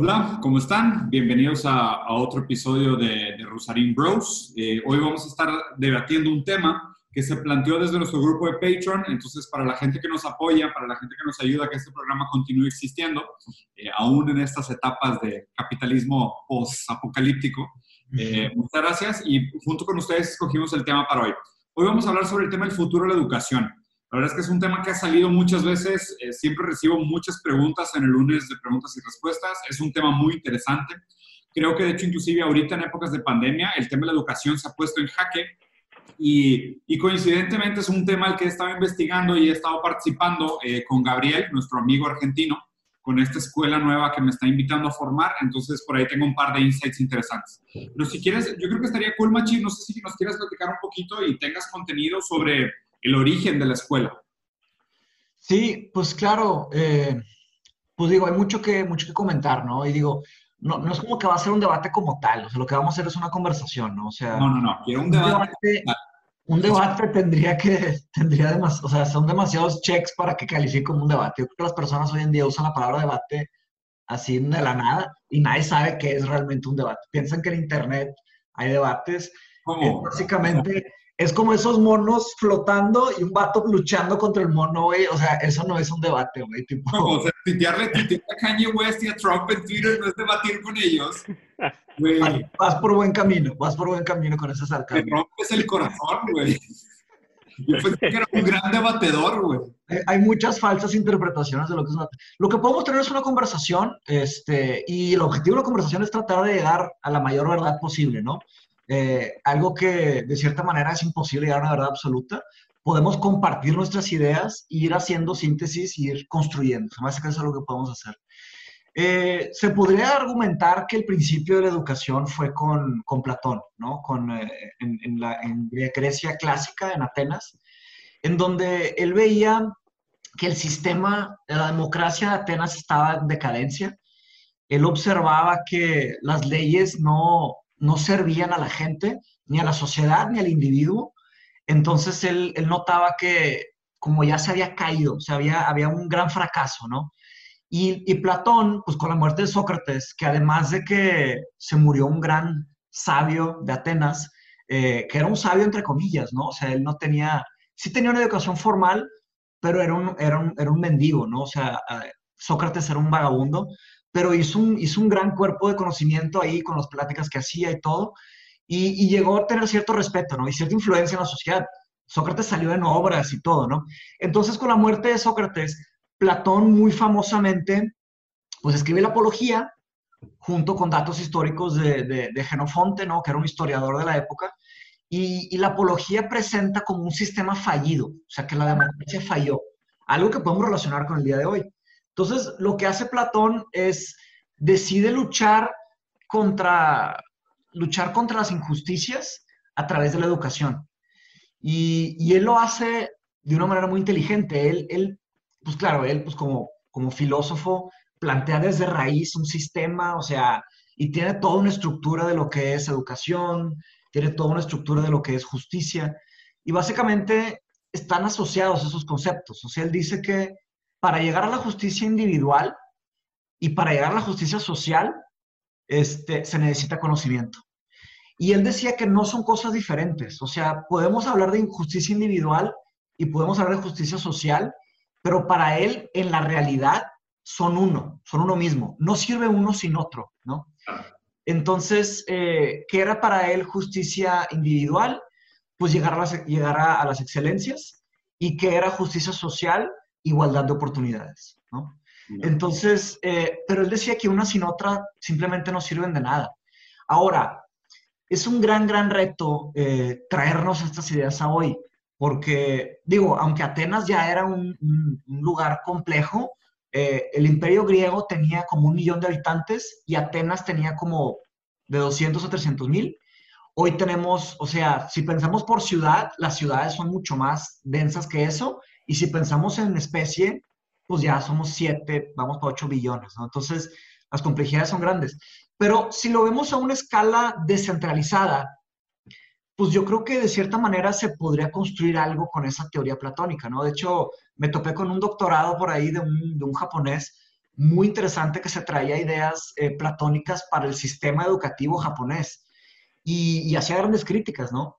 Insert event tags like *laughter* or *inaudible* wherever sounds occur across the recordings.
Hola, ¿cómo están? Bienvenidos a, a otro episodio de, de Rosarín Bros. Eh, hoy vamos a estar debatiendo un tema que se planteó desde nuestro grupo de Patreon. Entonces, para la gente que nos apoya, para la gente que nos ayuda a que este programa continúe existiendo, eh, aún en estas etapas de capitalismo post-apocalíptico, eh, muchas gracias. Y junto con ustedes escogimos el tema para hoy. Hoy vamos a hablar sobre el tema del futuro de la educación. La verdad es que es un tema que ha salido muchas veces, eh, siempre recibo muchas preguntas en el lunes de preguntas y respuestas, es un tema muy interesante. Creo que de hecho inclusive ahorita en épocas de pandemia el tema de la educación se ha puesto en jaque y, y coincidentemente es un tema al que he estado investigando y he estado participando eh, con Gabriel, nuestro amigo argentino, con esta escuela nueva que me está invitando a formar, entonces por ahí tengo un par de insights interesantes. Pero si quieres, yo creo que estaría cool, Machi, no sé si nos quieras platicar un poquito y tengas contenido sobre el origen de la escuela. Sí, pues claro, eh, pues digo, hay mucho que, mucho que comentar, ¿no? Y digo, no, no es como que va a ser un debate como tal, o sea, lo que vamos a hacer es una conversación, ¿no? O sea, No, no, no, quiero un debate. un debate tendría que, *laughs* tendría demasiado, o sea, son demasiados checks para que califique como un debate. Yo creo que las personas hoy en día usan la palabra debate así de la nada y nadie sabe qué es realmente un debate. Piensan que en Internet hay debates. ¿Cómo? Es básicamente, es como esos monos flotando y un vato luchando contra el mono, güey. O sea, eso no es un debate, güey. Tipo, No, o sea, tuitearle, tuitear a Kanye West y a Trump en Twitter no es debatir con ellos. Güey, vas, vas por buen camino, vas por buen camino con te sarcasmo. rompes el corazón, güey. Yo pensé que era un gran debatedor, güey. Hay- Hay muchas falsas interpretaciones de lo que es un debate. Lo que podemos tener es una conversación, este, y el objetivo de la conversación es tratar de llegar a la mayor verdad posible, ¿no? Eh, algo que de cierta manera es imposible llegar a una verdad absoluta. Podemos compartir nuestras ideas, e ir haciendo síntesis y ir construyendo. Se me hace que eso es lo que podemos hacer. Eh, se podría argumentar que el principio de la educación fue con, con Platón, ¿no? Con, eh, en, en la en Grecia clásica, en Atenas, en donde él veía que el sistema la democracia de Atenas estaba en decadencia. Él observaba que las leyes no, no servían a la gente, ni a la sociedad, ni al individuo. Entonces él, él notaba que como ya se había caído, o había, había un gran fracaso, ¿no? Y, y Platón, pues con la muerte de Sócrates, que además de que se murió un gran sabio de Atenas, eh, que era un sabio entre comillas, ¿no? O sea, él no tenía, sí tenía una educación formal, pero era un, era un, era un mendigo, ¿no? O sea, eh, Sócrates era un vagabundo, pero hizo un, gran cuerpo de conocimiento ahí con las pláticas que hacía y todo, y, y llegó a tener cierto respeto, ¿no? Y cierta influencia en la sociedad. Sócrates salió en obras y todo, ¿no? Entonces, con la muerte de Sócrates, Platón muy famosamente, pues escribe la Apología junto con datos históricos de, de, de Genofonte, ¿no? Que era un historiador de la época, y, y, la Apología presenta como un sistema fallido, o sea, que la democracia falló, algo que podemos relacionar con el día de hoy. Entonces, lo que hace Platón es, decide luchar contra, luchar contra las injusticias a través de la educación. Y, y, él lo hace de una manera muy inteligente. Él, él pues claro, él pues como, como filósofo plantea desde raíz un sistema, o sea, y tiene toda una estructura de lo que es educación, tiene toda una estructura de lo que es justicia, y básicamente están asociados esos conceptos. O sea, él dice que para llegar a la justicia individual y para llegar a la justicia social, este, se necesita conocimiento. Y él decía que no son cosas diferentes. O sea, podemos hablar de injusticia individual y podemos hablar de justicia social, pero para él, en la realidad, son uno, son uno mismo. No sirve uno sin otro, ¿no? Entonces, eh, ¿qué era para él justicia individual? Pues llegar a las, a las excelencias. ¿Y qué era justicia social? Igualdad de oportunidades, ¿no? Entonces, eh, pero él decía que una sin otra simplemente no sirven de nada. Ahora, es un gran, gran reto eh, traernos estas ideas a hoy, porque, digo, aunque Atenas ya era un, un, un lugar complejo, eh, el imperio griego tenía como un millón de habitantes y Atenas tenía como de 200 a 300 mil. hoy tenemos, o sea, si pensamos por ciudad, las ciudades son mucho más densas que eso, y si pensamos en especie, pues ya somos 7, vamos para 8 billones, ¿no? Entonces, las complejidades son grandes. Pero si lo vemos a una escala descentralizada, pues yo creo que de cierta manera se podría construir algo con esa teoría platónica, ¿no? De hecho, me topé con un doctorado por ahí de un, de un japonés muy interesante que se traía ideas eh, platónicas para el sistema educativo japonés y, hacía grandes críticas, ¿no?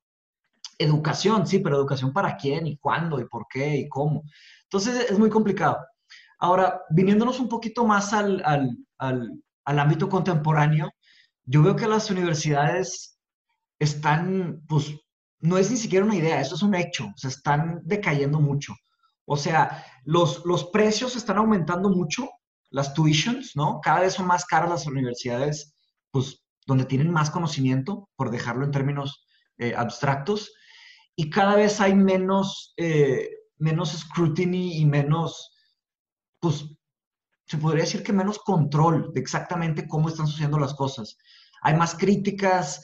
Educación, sí, pero educación para quién y cuándo y por qué y cómo. Entonces es muy complicado. Ahora, viniéndonos un poquito más al, al, al, ámbito contemporáneo, yo veo que las universidades están, pues, no es ni siquiera una idea, eso es un hecho, se están decayendo mucho. O sea, los, los precios están aumentando mucho, las tuitions, ¿no? Cada vez son más caras las universidades, pues, donde tienen más conocimiento, por dejarlo en términos eh, abstractos, y cada vez hay menos, eh, menos scrutiny y menos, pues, se podría decir que menos control de exactamente cómo están sucediendo las cosas. Hay más críticas,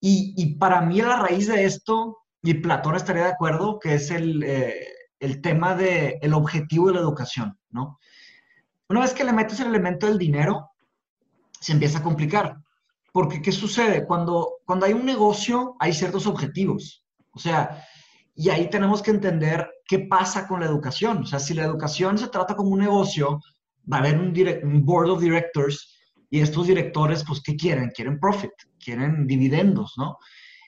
y, para mí la raíz de esto, y Platón estaría de acuerdo, que es el, eh, el tema del el objetivo de la educación, ¿no? Una vez que le metes el elemento del dinero, se empieza a complicar. Porque, ¿qué sucede? Cuando, cuando hay un negocio, hay ciertos objetivos. O sea, y ahí tenemos que entender qué pasa con la educación. O sea, si la educación se trata como un negocio, va a haber un, board of directors y estos directores, pues, ¿qué quieren? Quieren profit, quieren dividendos, ¿no?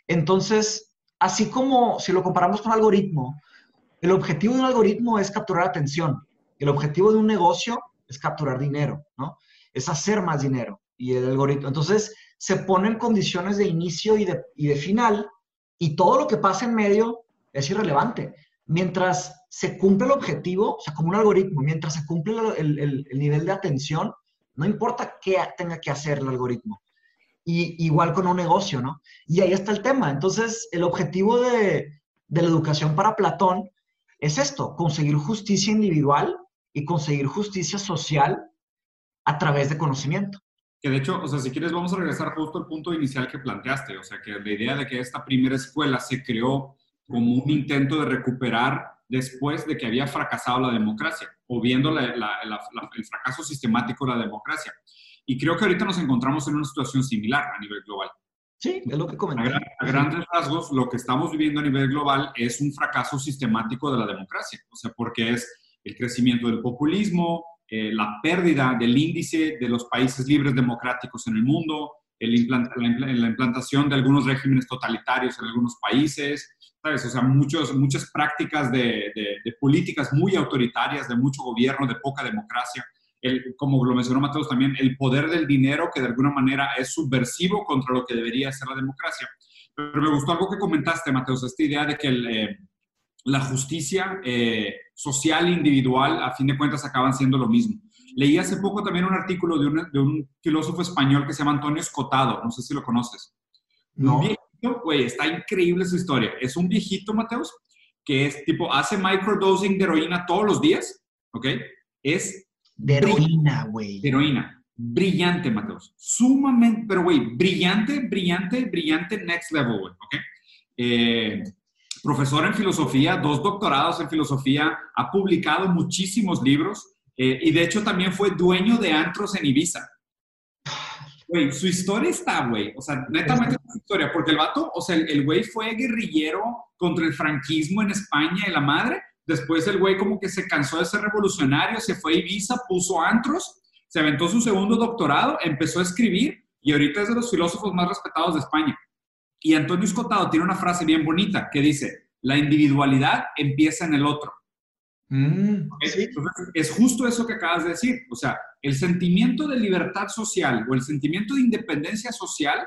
Entonces, así como si lo comparamos con algoritmo, el objetivo de un algoritmo es capturar atención. El objetivo de un negocio es capturar dinero, ¿no? Es hacer más dinero. Y el algoritmo, entonces, se ponen condiciones de inicio y de final, y todo lo que pasa en medio es irrelevante. Mientras se cumple el objetivo, o sea, como un algoritmo, mientras se cumple el, el, el nivel de atención, no importa qué tenga que hacer el algoritmo. Y igual con un negocio, ¿no? Y ahí está el tema. Entonces, el objetivo de, la educación para Platón es esto, conseguir justicia individual y conseguir justicia social a través de conocimiento. Que de hecho, o sea, si quieres, vamos a regresar justo al punto inicial que planteaste. O sea, que la idea de que esta primera escuela se creó como un intento de recuperar después de que había fracasado la democracia o viendo el fracaso sistemático de la democracia. Y creo que ahorita nos encontramos en una situación similar a nivel global. Sí, es lo que comenté. A, grandes rasgos, lo que estamos viviendo a nivel global es un fracaso sistemático de la democracia, o sea, porque es el crecimiento del populismo, eh, la pérdida del índice de los países libres democráticos en el mundo, el la, implantación de algunos regímenes totalitarios en algunos países, ¿sabes? O sea, muchos, muchas prácticas de, políticas muy autoritarias, de mucho gobierno, de poca democracia. El, como lo mencionó Mateos también, el poder del dinero que de alguna manera es subversivo contra lo que debería ser la democracia. Pero me gustó algo que comentaste, Mateos, esta idea de que eh, la justicia eh, social e individual, a fin de cuentas, acaban siendo lo mismo. Leí hace poco también un artículo de un, de un filósofo español que se llama Antonio Escotado, no sé si lo conoces. No. Un viejito, güey, está increíble su historia. Es un viejito, Mateus, que es tipo, hace microdosing de heroína todos los días, ¿ok? Es... De heroína, güey. De heroína. Brillante, Mateus. Sumamente, pero güey, brillante, brillante, brillante, next level, güey, ¿ok? Eh, profesor en filosofía, dos doctorados en filosofía, ha publicado muchísimos libros eh, y de hecho también fue dueño de antros en Ibiza. Güey, su historia está, güey. O sea, netamente su historia, porque el vato, o sea, el güey fue guerrillero contra el franquismo en España y la madre. Después el güey como que se cansó de ser revolucionario, se fue a Ibiza, puso antros, se aventó su segundo doctorado, empezó a escribir y ahorita es de los filósofos más respetados de España. Y Antonio Escotado tiene una frase bien bonita que dice, la individualidad empieza en el otro. Mm, es justo eso que acabas de decir. O sea, el sentimiento de libertad social o el sentimiento de independencia social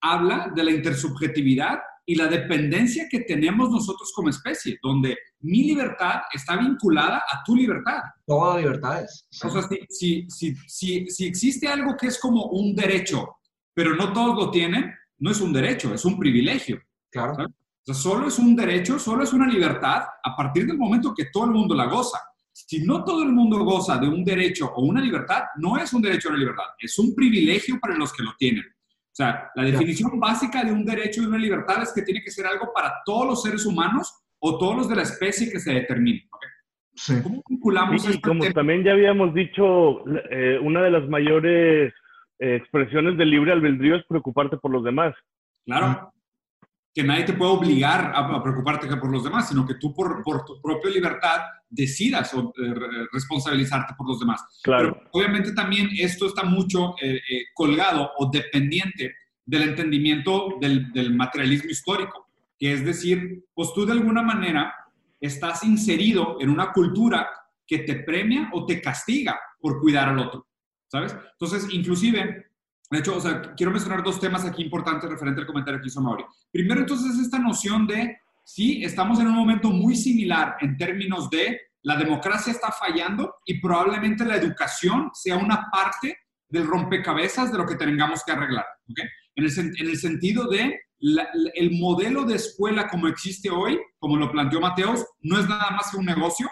habla de la intersubjetividad y la dependencia que tenemos nosotros como especie, donde mi libertad está vinculada a tu libertad. Todas libertades. O sea, si, si, si, si, existe algo que es como un derecho, pero no todos lo tienen, no es un derecho, es un privilegio. Claro. O sea, solo es un derecho, solo es una libertad a partir del momento que todo el mundo la goza. Si no todo el mundo goza de un derecho o una libertad, no es un derecho o una libertad, es un privilegio para los que lo tienen. sea, la definición básica de un derecho y una libertad es que tiene que ser algo para todos los seres humanos o todos los de la especie que se determine. ¿Cómo vinculamos y, este como también ya habíamos dicho, eh, una de las mayores eh, expresiones del libre albedrío es preocuparte por los demás. Claro que nadie te puede obligar a, preocuparte por los demás, sino que tú por, por tu propia libertad decidas o, eh, responsabilizarte por los demás. Claro. obviamente también esto está mucho eh, eh, colgado o dependiente del entendimiento del, del, materialismo histórico, que es decir, pues tú de alguna manera estás inserido en una cultura que te premia o te castiga por cuidar al otro, ¿sabes? Entonces, inclusive de hecho, quiero mencionar dos temas aquí importantes referente al comentario que hizo Mauri. Primero, entonces, esta noción de, sí, estamos en un momento muy similar en términos de la democracia está fallando y probablemente la educación sea una parte del rompecabezas de lo que tengamos que arreglar. ¿okay? En, el, en, el, sentido de el modelo de escuela como existe hoy, como lo planteó Mateos, no es nada más que un negocio.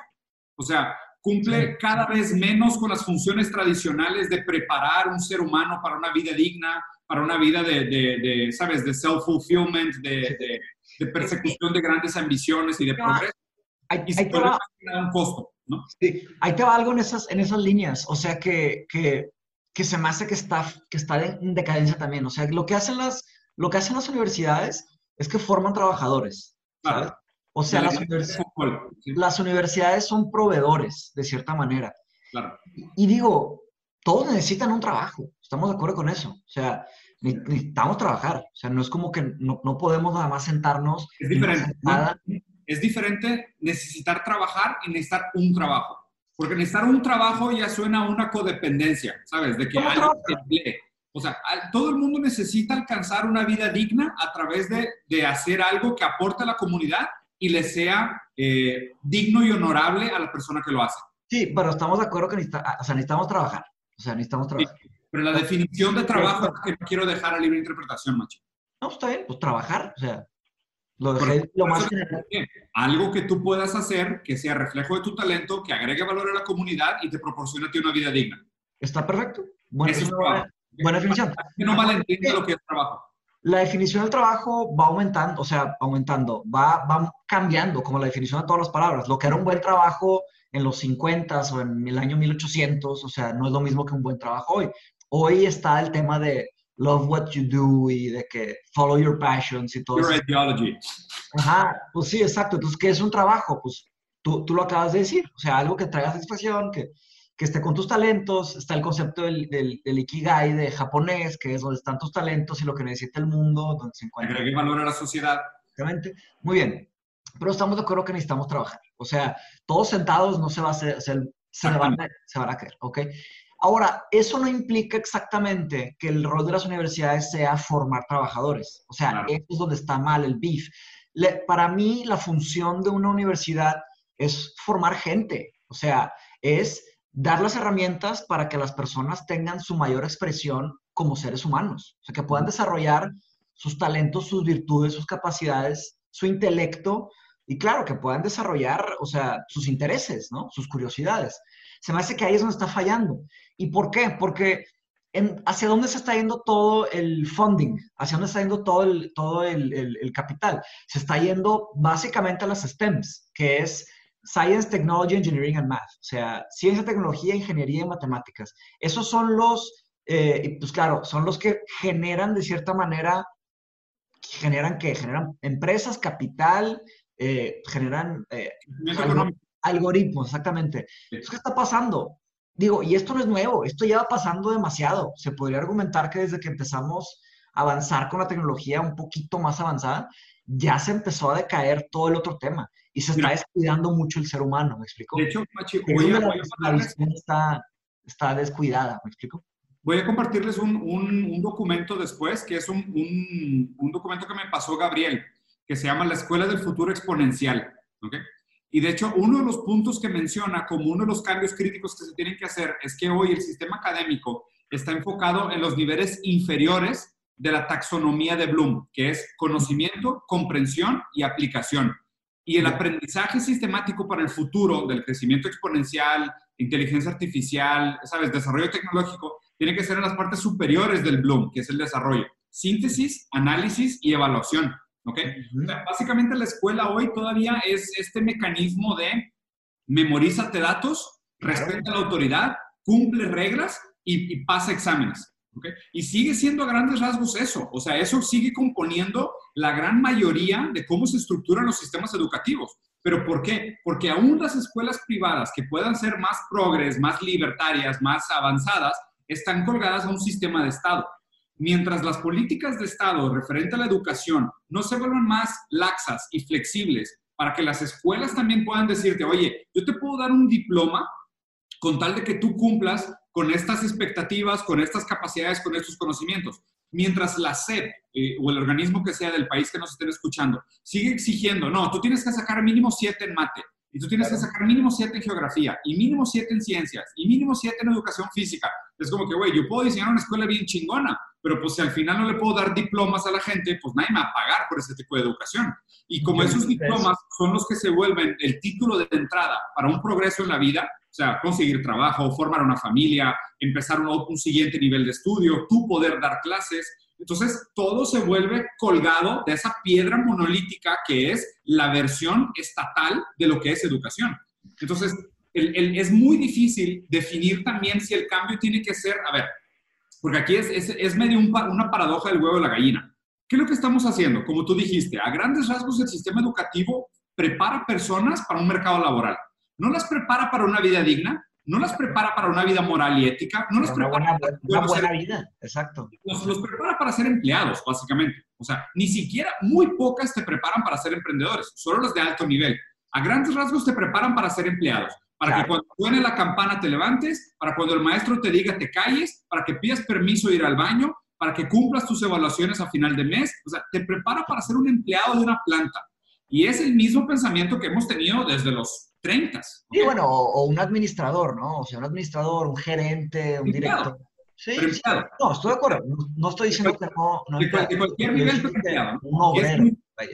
O sea, cumple cada vez menos con las funciones tradicionales de preparar un ser humano para una vida digna, para una vida de, de, ¿sabes?, de self-fulfillment, de, de, persecución de grandes ambiciones y de progreso. Ahí, ahí te va, un costo, ¿no? Sí, ahí te va algo en esas, en esas líneas, o sea, que, que, que se me hace que está, que está en decadencia también. O sea, lo que hacen las, lo que hacen las universidades es que forman trabajadores, ¿sabes? O sea, las, universidades son proveedores, de cierta manera. Claro. Y digo, todos necesitan un trabajo, estamos de acuerdo con eso. O sea, necesitamos trabajar. O sea, no es como que no, podemos nada más sentarnos. Es diferente. Nada. Es diferente necesitar trabajar y necesitar un trabajo. Porque necesitar un trabajo ya suena a una codependencia, ¿sabes? De que alguien te emplee. O sea, todo el mundo necesita alcanzar una vida digna a través de, de hacer algo que aporte a la comunidad y le sea eh, digno y honorable a la persona que lo hace. Sí, pero estamos de acuerdo que necesitamos trabajar. O sea, necesitamos trabajar. pero la definición de trabajo es que no quiero dejar a libre interpretación, macho. No, está bien, pues trabajar. O sea, lo dejé lo más Algo que tú puedas hacer que sea reflejo de tu talento, que agregue valor a la comunidad y te proporcione a ti una vida digna. Está perfecto. Buena, buena definición. Que no malentiende lo que es trabajo la definición del trabajo va aumentando, o sea, aumentando, va, va cambiando como la definición de todas las palabras. Lo que era un buen trabajo en los 50 o en el año 1800, o sea, no es lo mismo que un buen trabajo hoy. Hoy está el tema de love what you do y de que follow your passions y todo your ideology. Ajá, pues sí, exacto. Entonces, ¿qué es un trabajo? Pues tú, tú lo acabas de decir, o sea, algo que traiga satisfacción, que, que esté con tus talentos, está el concepto del, del, Ikigai de japonés, que es donde están tus talentos y lo que necesita el mundo, donde se encuentra. Agregue valor a la sociedad. Exactamente. Muy bien. Pero estamos de acuerdo que necesitamos trabajar. O sea, todos sentados no se va a hacer, se, van, a, se van a caer, ¿ok? Ahora, eso no implica exactamente que el rol de las universidades sea formar trabajadores. O sea, eso es donde está mal el beef. para mí, la función de una universidad es formar gente. O sea, es dar las herramientas para que las personas tengan su mayor expresión como seres humanos, o sea, que puedan desarrollar sus talentos, sus virtudes, sus capacidades, su intelecto y claro, que puedan desarrollar, o sea, sus intereses, ¿no? Sus curiosidades. Se me hace que ahí es donde está fallando. ¿Y por qué? Porque hacia dónde se está yendo todo el funding, hacia dónde está yendo todo el, todo el, el capital. Se está yendo básicamente a las STEMs, que es Science, Technology, Engineering and Math, o sea, ciencia, tecnología, ingeniería y matemáticas. Esos son los, eh, pues claro, son los que generan de cierta manera, generan que generan empresas, capital, eh, generan eh, algoritmos, exactamente. ¿Qué está pasando? Digo, y esto no es nuevo, esto ya va pasando demasiado. Se podría argumentar que desde que empezamos a avanzar con la tecnología un poquito más avanzada, ya se empezó a decaer todo el otro tema y se está descuidando mucho el ser humano, ¿me explico? De hecho, Machi, voy a, la, está, está descuidada, ¿me explico? Voy a compartirles un, un, documento después, que es un, un, documento que me pasó Gabriel, que se llama La Escuela del Futuro Exponencial. ¿okay? Y de hecho, uno de los puntos que menciona como uno de los cambios críticos que se tienen que hacer es que hoy el sistema académico está enfocado en los niveles inferiores de la taxonomía de Bloom, que es conocimiento, comprensión y aplicación. Y el aprendizaje sistemático para el futuro del crecimiento exponencial, inteligencia artificial, ¿sabes? Desarrollo tecnológico, tiene que ser en las partes superiores del Bloom, que es el desarrollo. síntesis, análisis y evaluación. ¿Ok? básicamente la escuela hoy todavía es este mecanismo de memorízate datos, respeta la autoridad, cumple reglas y, pasa exámenes. Y sigue siendo a grandes rasgos eso. O sea, eso sigue componiendo la gran mayoría de cómo se estructuran los sistemas educativos. ¿Pero por qué? Porque aún las escuelas privadas que puedan ser más progres, más libertarias, más avanzadas, están colgadas a un sistema de Estado. Mientras las políticas de Estado referente a la educación no se vuelvan más laxas y flexibles para que las escuelas también puedan decirte, oye, yo te puedo dar un diploma con tal de que tú cumplas con estas expectativas, con estas capacidades, con estos conocimientos. Mientras la SEP eh, o el organismo que sea del país que nos estén escuchando sigue exigiendo, no, tú tienes que sacar mínimo siete en mate, y tú tienes que sacar mínimo siete en geografía, y mínimo siete en ciencias, y mínimo siete en educación física. Es como que, güey, yo puedo diseñar una escuela bien chingona, pero pues si al final no le puedo dar diplomas a la gente, pues nadie me va a pagar por ese tipo de educación. Y como esos diplomas son los que se vuelven el título de entrada para un progreso en la vida, o sea, conseguir trabajo, formar una familia, empezar un, un siguiente nivel de estudio, tú poder dar clases, entonces, todo se vuelve colgado de esa piedra monolítica que es la versión estatal de lo que es educación. Entonces, es muy difícil definir también si el cambio tiene que ser, a ver, porque aquí es, medio una paradoja del huevo de la gallina. ¿Qué es lo que estamos haciendo? Como tú dijiste, a grandes rasgos el sistema educativo prepara personas para un mercado laboral. No las prepara para una vida digna, no las prepara para una vida moral y ética, no las prepara para una buena vida, exacto. Los, los, prepara para ser empleados, básicamente. O sea, ni siquiera, muy pocas te preparan para ser emprendedores, solo los de alto nivel. A grandes rasgos te preparan para ser empleados. Para que cuando suene la campana te levantes, para cuando el maestro te diga te calles, para que pidas permiso de ir al baño, para que cumplas tus evaluaciones a final de mes. O sea, te prepara para ser un empleado de una planta. Y es el mismo pensamiento que hemos tenido desde los 30. Sí, bueno, o, un administrador, ¿no? O sea, un administrador, un gerente, un director. Sí, no, estoy de acuerdo. No, estoy diciendo que no. no de, cualquier nivel, ¿no? Un obrero.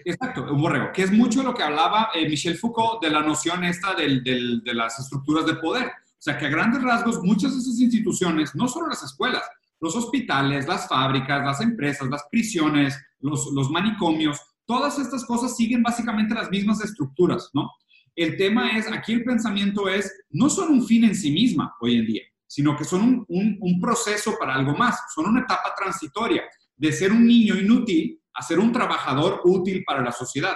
Exacto, un borrego, que es mucho lo que hablaba eh, Michel Foucault de la noción esta del, del, de las estructuras de poder. O sea, que a grandes rasgos muchas de esas instituciones, no solo las escuelas, los hospitales, las fábricas, las empresas, las prisiones, los, los manicomios, todas estas cosas siguen básicamente las mismas estructuras, ¿no? El tema es, aquí el pensamiento es, no son un fin en sí misma hoy en día, sino que son un, un, un proceso para algo más, son una etapa transitoria de ser un niño inútil a ser un trabajador útil para la sociedad.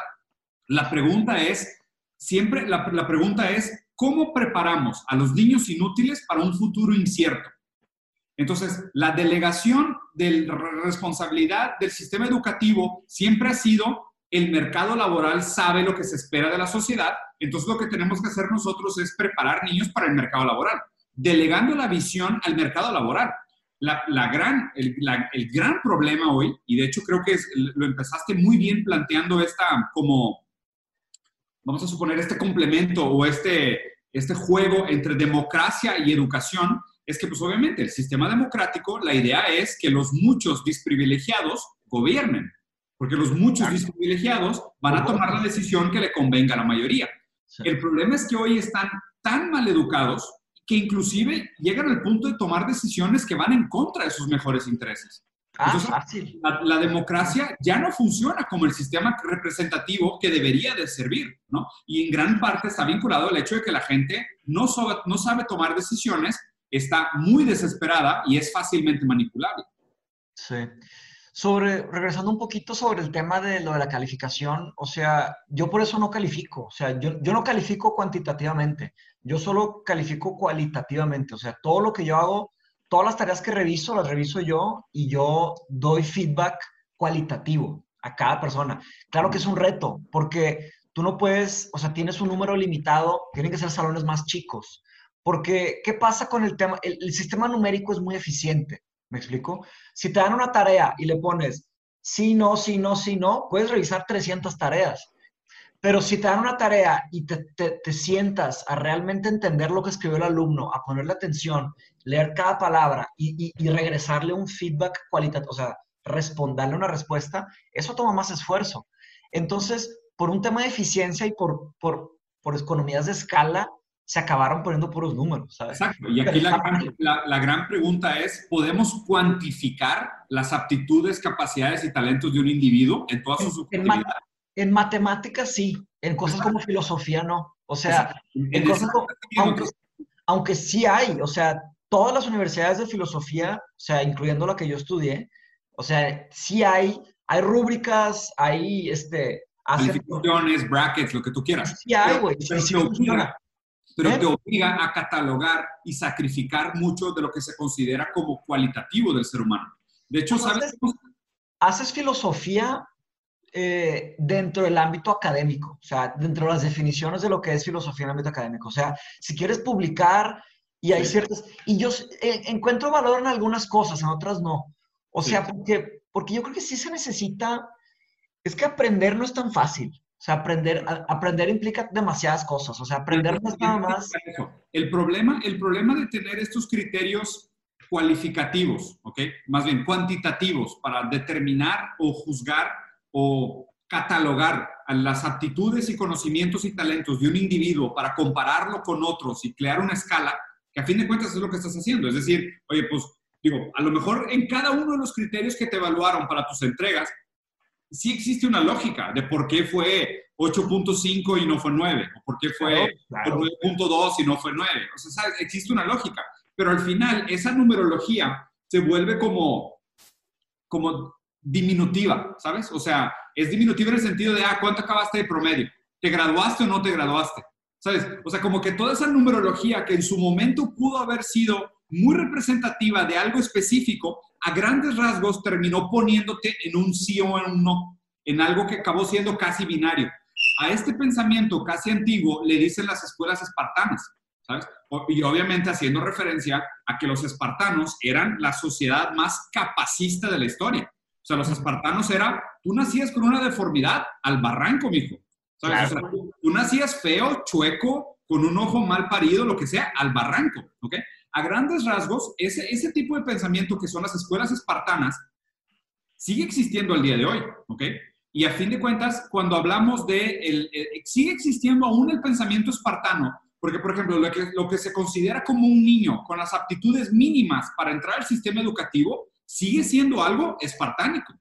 La pregunta es, siempre la, la pregunta es, ¿cómo preparamos a los niños inútiles para un futuro incierto? Entonces, la delegación de responsabilidad del sistema educativo siempre ha sido el mercado laboral sabe lo que se espera de la sociedad, entonces lo que tenemos que hacer nosotros es preparar niños para el mercado laboral, delegando la visión al mercado laboral. La, gran, el, gran problema hoy, y de hecho creo que lo empezaste muy bien planteando esta como, vamos a suponer, este complemento o este, este juego entre democracia y educación, es que pues obviamente el sistema democrático, la idea es que los muchos desprivilegiados gobiernen, porque los muchos desprivilegiados van a tomar la decisión que le convenga a la mayoría. El problema es que hoy están tan mal educados que inclusive llegan al punto de tomar decisiones que van en contra de sus mejores intereses. Ah, fácil. La, democracia ya no funciona como el sistema representativo que debería de servir, ¿no? Y en gran parte está vinculado al hecho de que la gente no sabe, no sabe tomar decisiones, está muy desesperada y es fácilmente manipulable. Sí. Sobre, regresando un poquito sobre el tema de lo de la calificación, o sea, yo por eso no califico, o sea, yo, yo no califico cuantitativamente, yo solo califico cualitativamente, o sea, todo lo que yo hago, todas las tareas que reviso, las reviso yo y yo doy feedback cualitativo a cada persona. Claro que es un reto, porque tú no puedes, o sea, tienes un número limitado, tienen que ser salones más chicos, porque ¿qué pasa con el tema? el sistema numérico es muy eficiente. ¿Me explico? Si te dan una tarea y le pones sí, no, sí, no, sí, no, puedes revisar 300 tareas. Pero si te dan una tarea y te, te, sientas a realmente entender lo que escribió el alumno, a ponerle atención, leer cada palabra y, y, regresarle un feedback cualitativo, o sea, responderle una respuesta, eso toma más esfuerzo. Entonces, por un tema de eficiencia y por, por, por economías de escala, se acabaron poniendo puros números, ¿sabes? Exacto. Y aquí la gran, la, gran, pregunta es, ¿podemos cuantificar las aptitudes, capacidades y talentos de un individuo en todas sus subjetividades? En, matemáticas sí, en cosas como filosofía no. O sea, en, cosas como, aunque, aunque sí hay, o sea, todas las universidades de filosofía, o sea, incluyendo la que yo estudié, o sea, sí hay, hay rúbricas, hay, este... Calificaciones, brackets, lo que tú quieras. Sí hay, güey. Pero, te obliga a catalogar y sacrificar mucho de lo que se considera como cualitativo del ser humano. De hecho, ¿sabes? Haces, filosofía eh, dentro del ámbito académico, o sea, dentro de las definiciones de lo que es filosofía en el ámbito académico. O sea, si quieres publicar y hay ciertas... Y yo eh, encuentro valor en algunas cosas, en otras no. O sea, porque, porque yo creo que sí se necesita... Es que aprender no es tan fácil. O sea, aprender, aprender implica demasiadas cosas. O sea, aprender no es nada más... El problema, el problema de tener estos criterios cualificativos, ¿ok? Más bien cuantitativos para determinar o juzgar o catalogar las aptitudes y conocimientos y talentos de un individuo para compararlo con otros y crear una escala, que a fin de cuentas es lo que estás haciendo. Es decir, oye, pues digo, a lo mejor en cada uno de los criterios que te evaluaron para tus entregas, sí existe una lógica de por qué fue 8.5 y no fue 9, o por qué fue 9.2 y no fue 9. O sea, existe una lógica, pero al final esa numerología se vuelve como, como diminutiva, ¿sabes? O sea, es diminutiva en el sentido de, ah, ¿cuánto acabaste de promedio? ¿Te graduaste o no te graduaste? ¿Sabes? O sea, como que toda esa numerología que en su momento pudo haber sido muy representativa de algo específico, a grandes rasgos terminó poniéndote en un sí o en un no, en algo que acabó siendo casi binario. A este pensamiento casi antiguo le dicen las escuelas espartanas, ¿sabes? Y obviamente haciendo referencia a que los espartanos eran la sociedad más capacista de la historia. O sea, los espartanos era, tú nacías con una deformidad al barranco, mijo. tú, nacías feo, chueco, con un ojo mal parido, lo que sea, al barranco, ¿ok? A grandes rasgos, ese, ese tipo de pensamiento que son las escuelas espartanas sigue existiendo al día de hoy, ¿ok? Y a fin de cuentas, cuando hablamos de, el, sigue existiendo aún el pensamiento espartano, porque, por ejemplo, lo que, lo que se considera como un niño con las aptitudes mínimas para entrar al sistema educativo sigue siendo algo espartánico.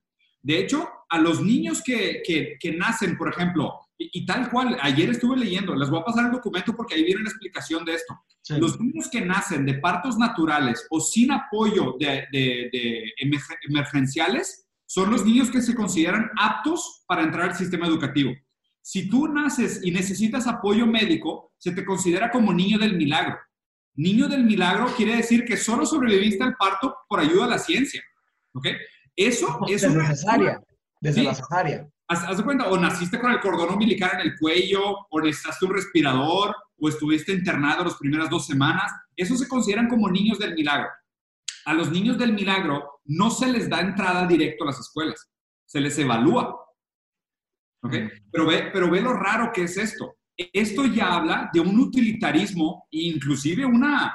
De hecho, a los niños que, que, nacen, por ejemplo, y, tal cual, ayer estuve leyendo, les voy a pasar el documento porque ahí viene la explicación de esto. Los niños que nacen de partos naturales o sin apoyo de, de, emergenciales son los niños que se consideran aptos para entrar al sistema educativo. Si tú naces y necesitas apoyo médico, se te considera como niño del milagro. Niño del milagro quiere decir que solo sobreviviste al parto por ayuda a la ciencia. ¿Ok? Eso es una... necesaria, desde la cesárea. Haz, de cuenta, o naciste con el cordón umbilical en el cuello, o necesitaste un respirador, o estuviste internado las primeras dos semanas. Eso se consideran como niños del milagro. A los niños del milagro no se les da entrada directo a las escuelas, se les evalúa. ¿Ok? Mm. Pero ve, pero ve lo raro que es esto. Esto ya habla de un utilitarismo inclusive una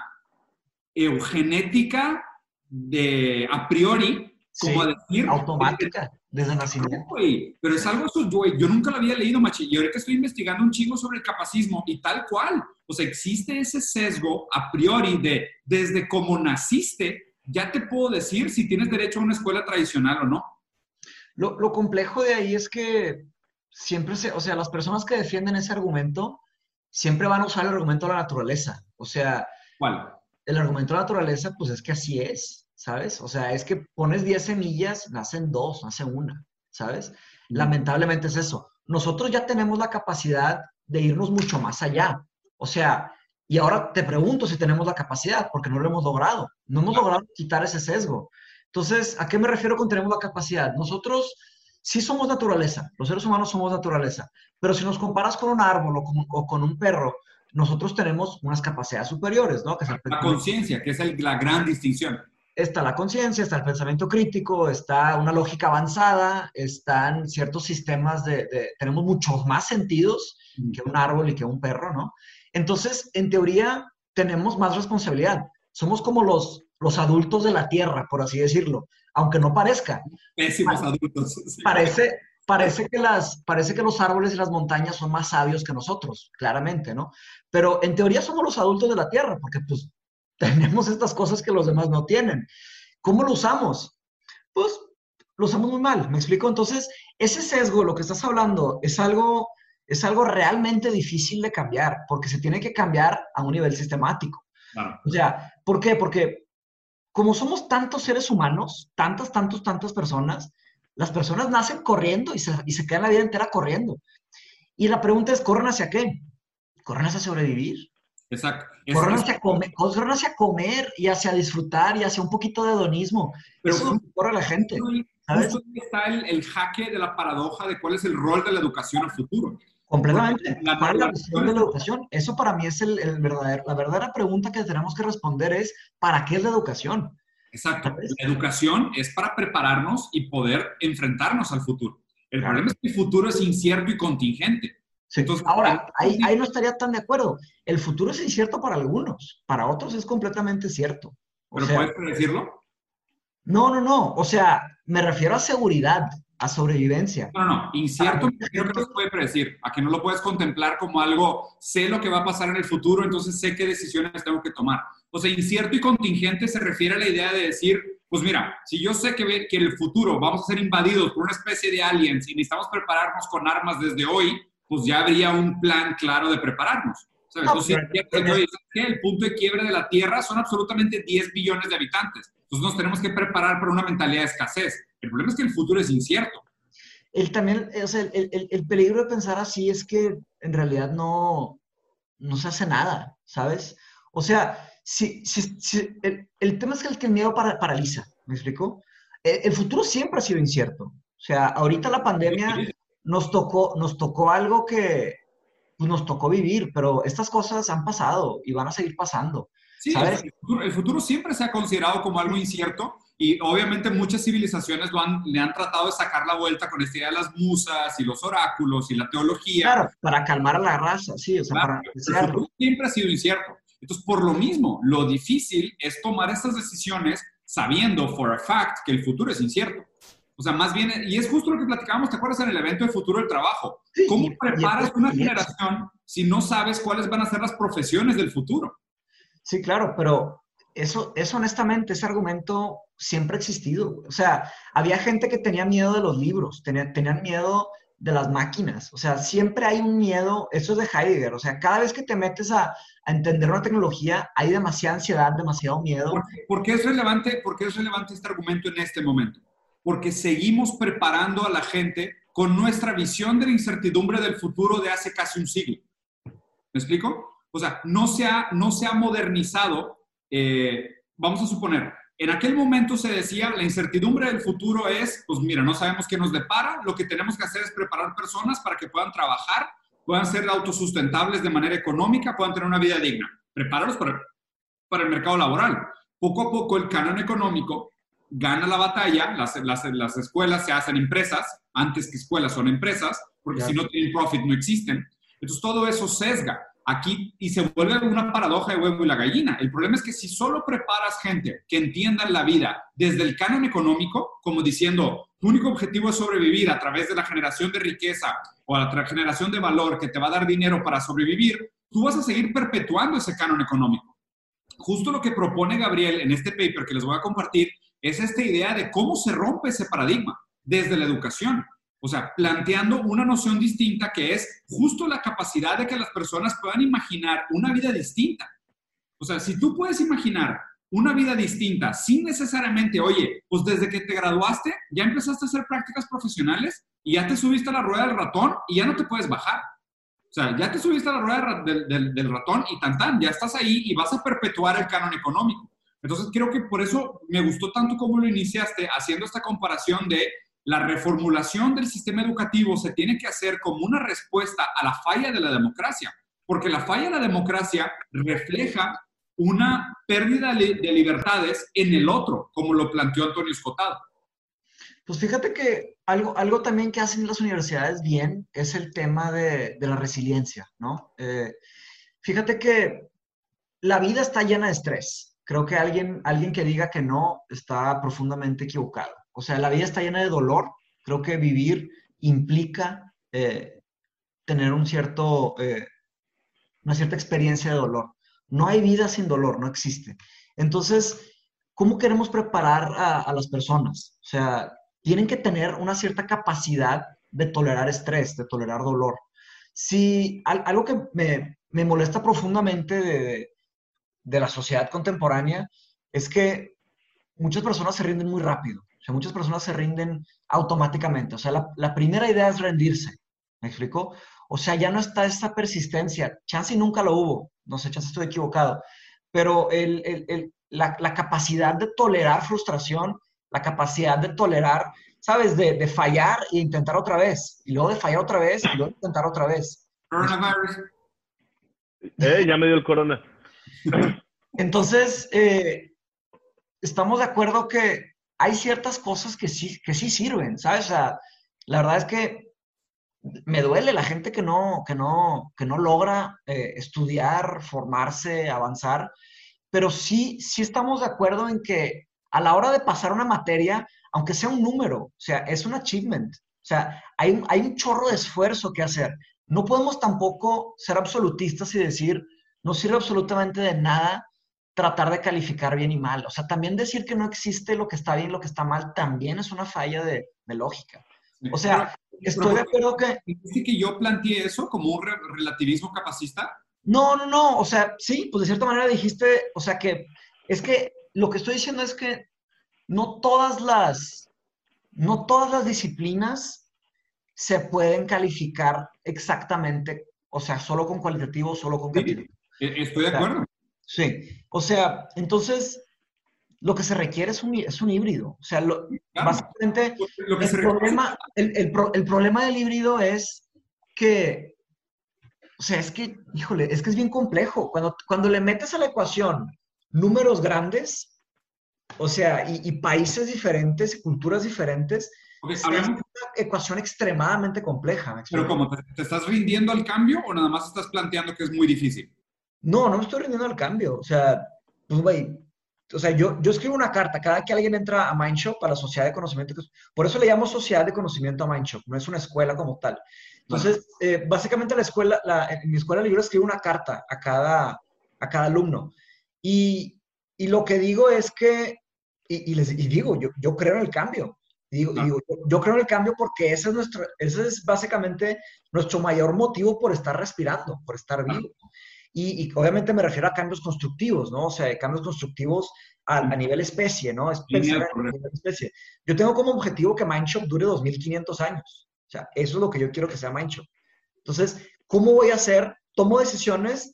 eugenética de a priori, como decir... Automática, desde nacimiento. pero es algo, güey, yo nunca lo había leído, machi, y ahorita estoy investigando un chingo sobre el capacismo y tal cual. O sea, existe ese sesgo a priori de desde como naciste, ya te puedo decir si tienes derecho a una escuela tradicional o no. Lo, lo complejo de ahí es que siempre se, o sea, las personas que defienden ese argumento siempre van a usar el argumento de la naturaleza. O sea, ¿cuál? El argumento de la naturaleza, pues es que así es, ¿sabes? O sea, es que pones 10 semillas, nacen dos, nace una, ¿sabes? Lamentablemente es eso. Nosotros ya tenemos la capacidad de irnos mucho más allá. O sea, y ahora te pregunto si tenemos la capacidad, porque no lo hemos logrado. No hemos logrado quitar ese sesgo. Entonces, ¿a qué me refiero con tenemos la capacidad? Nosotros sí somos naturaleza, los seres humanos somos naturaleza, pero si nos comparas con un árbol o con, un perro, nosotros tenemos unas capacidades superiores, ¿no? Que la conciencia, que es la gran distinción. Está la conciencia, está el pensamiento crítico, está una lógica avanzada, están ciertos sistemas de, tenemos muchos más sentidos que un árbol y que un perro, ¿no? Entonces, en teoría, tenemos más responsabilidad. Somos como los, los adultos de la Tierra, por así decirlo aunque no parezca. Pésimos adultos. *laughs* Parece, parece que, las, parece que los árboles y las montañas son más sabios que nosotros, claramente, ¿no? Pero en teoría somos los adultos de la Tierra, porque pues *laughs* tenemos estas cosas que los demás no tienen. ¿Cómo lo usamos? Pues lo usamos muy mal, ¿me explico? Entonces, ese sesgo, lo que estás hablando, es algo, es algo realmente difícil de cambiar, porque se tiene que cambiar a un nivel sistemático. O sea, ¿por qué? Porque como somos tantos seres humanos, tantas, tantos, tantas personas, las personas nacen corriendo y se, y se quedan la vida entera corriendo. Y la pregunta es, ¿corren hacia qué? ¿Corren hacia sobrevivir? Exacto. corren, hacia comer, hacia comer y hacia disfrutar y hacia un poquito de hedonismo. Pero Eso es lo que corre la gente. Justo está el, el, jaque de la paradoja de cuál es el rol de la educación a futuro. Completamente. La, ¿Cuál es la visión de la educación? Eso para mí es el, el verdadero, la verdadera pregunta que tenemos que responder es, ¿para qué es la educación? Exacto. La educación es para prepararnos y poder enfrentarnos al futuro. El problema es que el futuro es incierto y contingente. Entonces, Ahora, ahí, ahí, no estaría tan de acuerdo. El futuro es incierto para algunos, para otros es completamente cierto. ¿Pero puedes predecirlo? No, no, no. O sea, me refiero a seguridad, a sobrevivencia. No, no, incierto creo que no se puede predecir, a que no lo puedes contemplar como algo, sé lo que va a pasar en el futuro, entonces sé qué decisiones tengo que tomar. O sea, incierto y contingente se refiere a la idea de decir, pues mira, si yo sé que, que en el futuro vamos a ser invadidos por una especie de aliens y necesitamos prepararnos con armas desde hoy, pues ya habría un plan claro de prepararnos. Entonces, el punto de quiebre de la Tierra son absolutamente 10 billones de habitantes. Entonces nos tenemos que preparar para una mentalidad de escasez. El problema es que el futuro es incierto. El, también, o sea, el, el, el, peligro de pensar así es que en realidad no, no se hace nada, ¿sabes? O sea, si, si, si el, tema es que el, miedo para, paraliza, ¿me explico? El, futuro siempre ha sido incierto. O sea, ahorita la pandemia nos tocó, nos tocó algo que pues, nos tocó vivir, pero estas cosas han pasado y van a seguir pasando. Sí, ¿sabes? El, futuro, el futuro siempre se ha considerado como algo incierto y obviamente muchas civilizaciones lo han, le han tratado de sacar la vuelta con esta idea de las musas y los oráculos y la teología. Claro, para calmar a la raza, sí. O sea, claro, para el futuro siempre ha sido incierto. Entonces, por lo mismo, lo difícil es tomar estas decisiones sabiendo for a fact que el futuro es incierto. O sea, más bien, y es justo lo que platicábamos, ¿te acuerdas en el evento de futuro del trabajo? ¿Cómo preparas una generación si no sabes cuáles van a ser las profesiones del futuro? Sí, claro, pero eso, eso honestamente, ese argumento siempre ha existido. O sea, había gente que tenía miedo de los libros, tenía, tenían miedo de las máquinas. O sea, siempre hay un miedo, eso es de Heidegger. O sea, cada vez que te metes a, a entender una tecnología, hay demasiada ansiedad, demasiado miedo. ¿Por qué, es relevante, ¿Por qué es relevante este argumento en este momento? Porque seguimos preparando a la gente con nuestra visión de la incertidumbre del futuro de hace casi un siglo. ¿Me explico? O sea, no se ha, no se ha modernizado, eh, vamos a suponer, en aquel momento se decía, la incertidumbre del futuro es, pues mira, no sabemos qué nos depara, lo que tenemos que hacer es preparar personas para que puedan trabajar, puedan ser autosustentables de manera económica, puedan tener una vida digna. Prepáralos para, para el mercado laboral. Poco a poco el canon económico gana la batalla, las, las, las escuelas se hacen empresas, antes que escuelas son empresas, porque si no tienen profit no existen. Entonces todo eso sesga aquí y se vuelve una paradoja de huevo y la gallina. El problema es que si solo preparas gente que entienda la vida desde el canon económico, como diciendo, tu único objetivo es sobrevivir a través de la generación de riqueza o a la generación de valor que te va a dar dinero para sobrevivir, tú vas a seguir perpetuando ese canon económico. Justo lo que propone Gabriel en este paper que les voy a compartir es esta idea de cómo se rompe ese paradigma desde la educación. O sea, planteando una noción distinta que es justo la capacidad de que las personas puedan imaginar una vida distinta. O sea, si tú puedes imaginar una vida distinta sin necesariamente, oye, pues desde que te graduaste ya empezaste a hacer prácticas profesionales y ya te subiste a la rueda del ratón y ya no te puedes bajar. O sea, ya te subiste a la rueda del, del ratón y tan tan, ya estás ahí y vas a perpetuar el canon económico. Entonces creo que por eso me gustó tanto cómo lo iniciaste haciendo esta comparación de la reformulación del sistema educativo se tiene que hacer como una respuesta a la falla de la democracia, porque la falla de la democracia refleja una pérdida de libertades en el otro, como lo planteó Antonio Escotado. Pues fíjate que algo, algo también que hacen las universidades bien es el tema de, de la resiliencia, ¿no? Eh, fíjate que la vida está llena de estrés. Creo que alguien, alguien que diga que no está profundamente equivocado. O sea, la vida está llena de dolor. Creo que vivir implica eh, tener un cierto, eh, una cierta experiencia de dolor. No hay vida sin dolor, no existe. Entonces, ¿cómo queremos preparar a, las personas? O sea, tienen que tener una cierta capacidad de tolerar estrés, de tolerar dolor. Si algo que me, molesta profundamente de, de, la sociedad contemporánea es que muchas personas se rinden muy rápido. O sea, muchas personas se rinden automáticamente. O sea, la, la primera idea es rendirse. ¿Me explico? O sea, ya no está esa persistencia. Chance nunca lo hubo. No sé, chance estoy equivocado. Pero la, capacidad de tolerar frustración, la capacidad de tolerar, ¿sabes? De, fallar e intentar otra vez. Y luego de fallar otra vez y luego intentar otra vez. Eh, ya me dio el corona. Entonces, eh, estamos de acuerdo que hay ciertas cosas que sí, que sí sirven, ¿sabes? La verdad es que me duele la gente que no, que no, que no logra eh, estudiar, formarse, avanzar, pero sí, sí estamos de acuerdo en que a la hora de pasar una materia, aunque sea un número, o sea, es un achievement, o sea, hay, hay un chorro de esfuerzo que hacer. No podemos tampoco ser absolutistas y decir, no sirve absolutamente de nada tratar de calificar bien y mal. O sea, también decir que no existe lo que está bien y lo que está mal también es una falla de, de lógica. O sea, Estoy de acuerdo que... ¿Dice que yo planteé eso como un relativismo capacista? No, no, no. O sea, sí, pues de cierta manera dijiste, o sea que es que lo que estoy diciendo es que no todas las, no todas las disciplinas se pueden calificar exactamente, o sea, solo con cualitativo, solo con sí, e-, Estoy de acuerdo. Sí, o sea, entonces lo que se requiere es un, es un híbrido. O sea, básicamente el, problema, el, problema del híbrido es que, o sea, es que, híjole, es que es bien complejo. Cuando, cuando le metes a la ecuación números grandes, o sea, y, países diferentes, culturas diferentes, es una ecuación extremadamente compleja. Pero ¿cómo? ¿Te, ¿Te, estás rindiendo al cambio o nada más estás planteando que es muy difícil? No, no me estoy rindiendo al cambio. O sea, pues, güey, o sea, yo, yo escribo una carta cada que alguien entra a Mindshop, a la Sociedad de Conocimiento. Por eso le llamo Sociedad de Conocimiento a Mindshop, no es una escuela como tal. Entonces, eh, básicamente la escuela, en mi escuela de libro escribo una carta a cada, a cada alumno. Y, y lo que digo es que, y, les y digo, yo, yo creo en el cambio. Digo, digo yo, yo, creo en el cambio porque ese es, nuestro, ese es básicamente nuestro mayor motivo por estar respirando, por estar vivo. Y, obviamente me refiero a cambios constructivos, ¿no? O sea, cambios constructivos a, nivel especie, ¿no? Es pensar a nivel especie. Yo tengo como objetivo que Mindshop dure 2.500 años. O sea, eso es lo que yo quiero que sea Mindshop. Entonces, ¿cómo voy a hacer? Tomo decisiones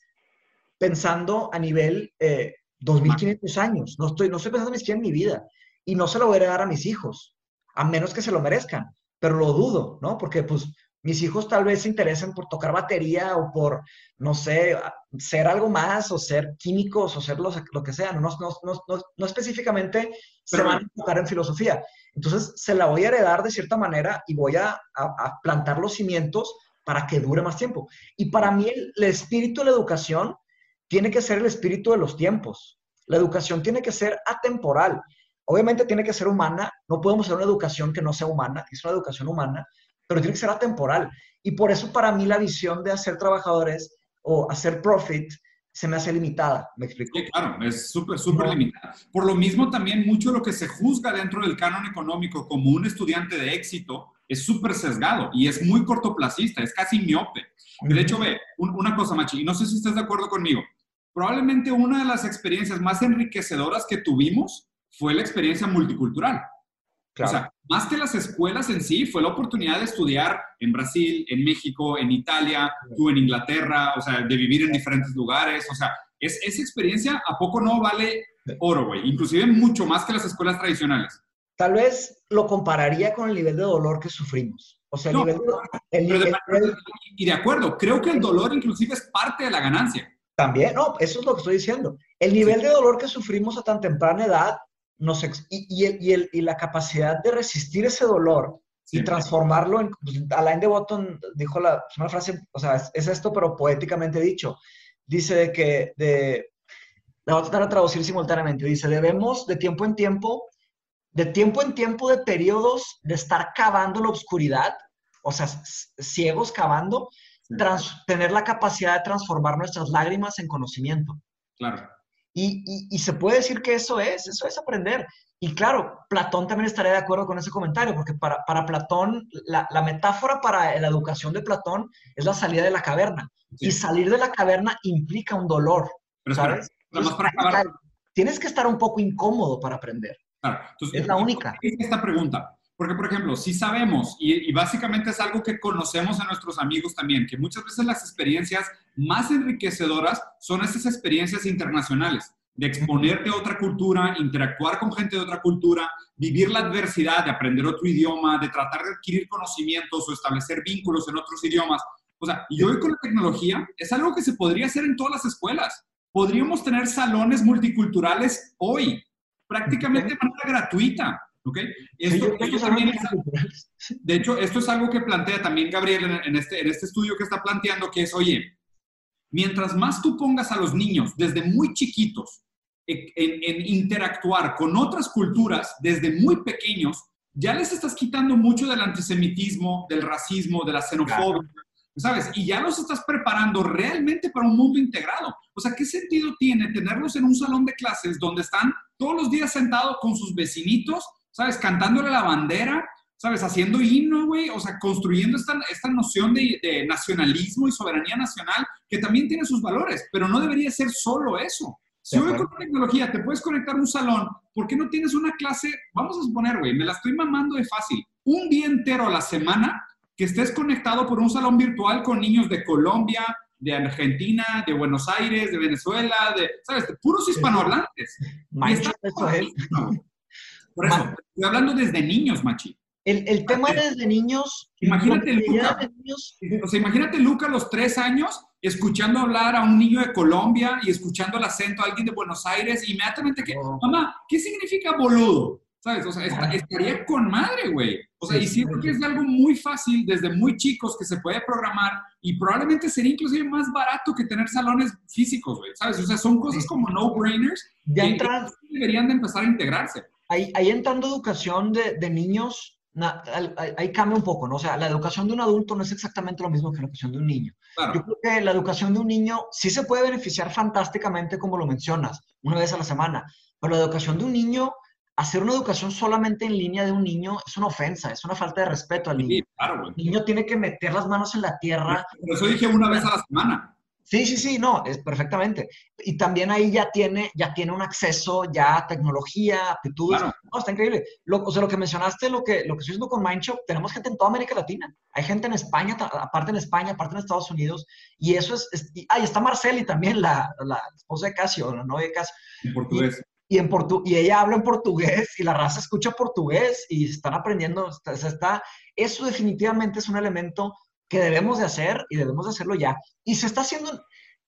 pensando a nivel eh, 2.500 años. No estoy, no estoy pensando ni siquiera en mi vida. Y no se lo voy a heredar a mis hijos, a menos que se lo merezcan. Pero lo dudo, ¿no? Porque, pues, mis hijos tal vez se interesen por tocar batería o por, no sé, ser algo más o ser químicos o ser lo, que sea. No, no, no, específicamente se van a enfocar en filosofía. Entonces, se la voy a heredar de cierta manera y voy a, plantar los cimientos para que dure más tiempo. Y para mí el, espíritu de la educación tiene que ser el espíritu de los tiempos. La educación tiene que ser atemporal. Obviamente tiene que ser humana. No podemos hacer una educación que no sea humana. Es una educación humana pero tiene que ser atemporal. Y por eso para mí la visión de hacer trabajadores o hacer profit se me hace limitada, ¿me explico? Sí, claro, es súper, súper limitada. Por lo mismo también mucho lo que se juzga dentro del canon económico como un estudiante de éxito es súper sesgado y es muy cortoplacista, es casi miope. De hecho, ve, una cosa, Machi, y no sé si estás de acuerdo conmigo, probablemente una de las experiencias más enriquecedoras que tuvimos fue la experiencia multicultural. O sea, más que las escuelas en sí, fue la oportunidad de estudiar en Brasil, en México, en Italia, tú en Inglaterra, o sea, de vivir en diferentes lugares. O sea, es, esa experiencia a poco no vale oro, güey. Inclusive mucho más que las escuelas tradicionales. Tal vez lo compararía con el nivel de dolor que sufrimos. O sea, el nivel de, Y de acuerdo, creo que el dolor inclusive es parte de la ganancia. También, no, eso es lo que estoy diciendo. El nivel de dolor que sufrimos a tan temprana edad y, y, y, la capacidad de resistir ese dolor y transformarlo en... Pues, Alain de Botton dijo la, una frase, o sea, es, esto, pero poéticamente dicho. Dice de que, de, la voy a tratar de traducir simultáneamente, dice, debemos de tiempo en tiempo, de tiempo en tiempo de periodos de estar cavando la oscuridad, o sea, ciegos cavando, tener la capacidad de transformar nuestras lágrimas en conocimiento. Claro. Y, y, se puede decir que eso es, eso es aprender. Y claro, Platón también estaría de acuerdo con ese comentario, porque para, para Platón, la, la, metáfora para la educación de Platón es la salida de la caverna. Y salir de la caverna implica un dolor. Pero ¿sabes? para Tienes que estar un poco incómodo para aprender. Claro. es la única. Esta pregunta, porque, por ejemplo, si sabemos, y, y, básicamente es algo que conocemos a nuestros amigos también, que muchas veces las experiencias más enriquecedoras son esas experiencias internacionales, de exponerte a otra cultura, interactuar con gente de otra cultura, vivir la adversidad de aprender otro idioma, de tratar de adquirir conocimientos o establecer vínculos en otros idiomas. O sea, y hoy con la tecnología es algo que se podría hacer en todas las escuelas. Podríamos tener salones multiculturales hoy, prácticamente de manera gratuita. ¿Ok? Esto, de hecho, esto es algo que plantea también Gabriel en, este, en este estudio que está planteando, que es, oye, mientras más tú pongas a los niños desde muy chiquitos en, en, interactuar con otras culturas desde muy pequeños, ya les estás quitando mucho del antisemitismo, del racismo, de la xenofobia, ¿sabes? Y ya los estás preparando realmente para un mundo integrado. O sea, ¿qué sentido tiene tenerlos en un salón de clases donde están todos los días sentados con sus vecinitos ¿sabes? Cantándole la bandera, ¿sabes? Haciendo himno, güey, o sea, construyendo esta, esta noción de, nacionalismo y soberanía nacional que también tiene sus valores, pero no debería ser solo eso. Si hoy con tecnología te puedes conectar a un salón, ¿por qué no tienes una clase? Vamos a suponer, güey, me la estoy mamando de fácil. Un día entero a la semana que estés conectado por un salón virtual con niños de Colombia, de Argentina, de Buenos Aires, de Venezuela, de, ¿sabes? De puros hispanohablantes. Por eso, estoy hablando desde niños, Machi. El, el tema desde niños. Imagínate, Luca. O sea, imagínate, Luca, a los tres años, escuchando hablar a un niño de Colombia y escuchando el acento a alguien de Buenos Aires, inmediatamente que, mamá, ¿qué significa boludo? ¿Sabes? O sea, estaría con madre, güey. O sea, y siento que es algo muy fácil desde muy chicos que se puede programar y probablemente sería inclusive más barato que tener salones físicos, güey. ¿Sabes? O sea, son cosas como no-brainers que deberían de empezar a integrarse ahí, ahí entrando educación de, de niños, ahí cambia un poco, ¿no? O sea, la educación de un adulto no es exactamente lo mismo que la educación de un niño. Yo creo que la educación de un niño sí se puede beneficiar fantásticamente, como lo mencionas, una vez a la semana, pero la educación de un niño, hacer una educación solamente en línea de un niño es una ofensa, es una falta de respeto al niño. el niño tiene que meter las manos en la tierra. Por eso dije una vez a la semana. Sí, sí, sí, no, es perfectamente. Y también ahí ya tiene, ya tiene un acceso ya a tecnología, aptitudes. No, está increíble. Lo, o sea, lo que mencionaste, lo que, lo que estoy haciendo con Mindshop, tenemos gente en toda América Latina. Hay gente en España, aparte en España, aparte en Estados Unidos. Y eso es, y, ahí está Marceli también, la, la, esposa de Casio, la novia de Casio. En portugués. Y, en portu y ella habla en portugués y la raza escucha portugués y están aprendiendo. Está, está, eso definitivamente es un elemento que debemos de hacer y debemos de hacerlo ya. Y se está haciendo,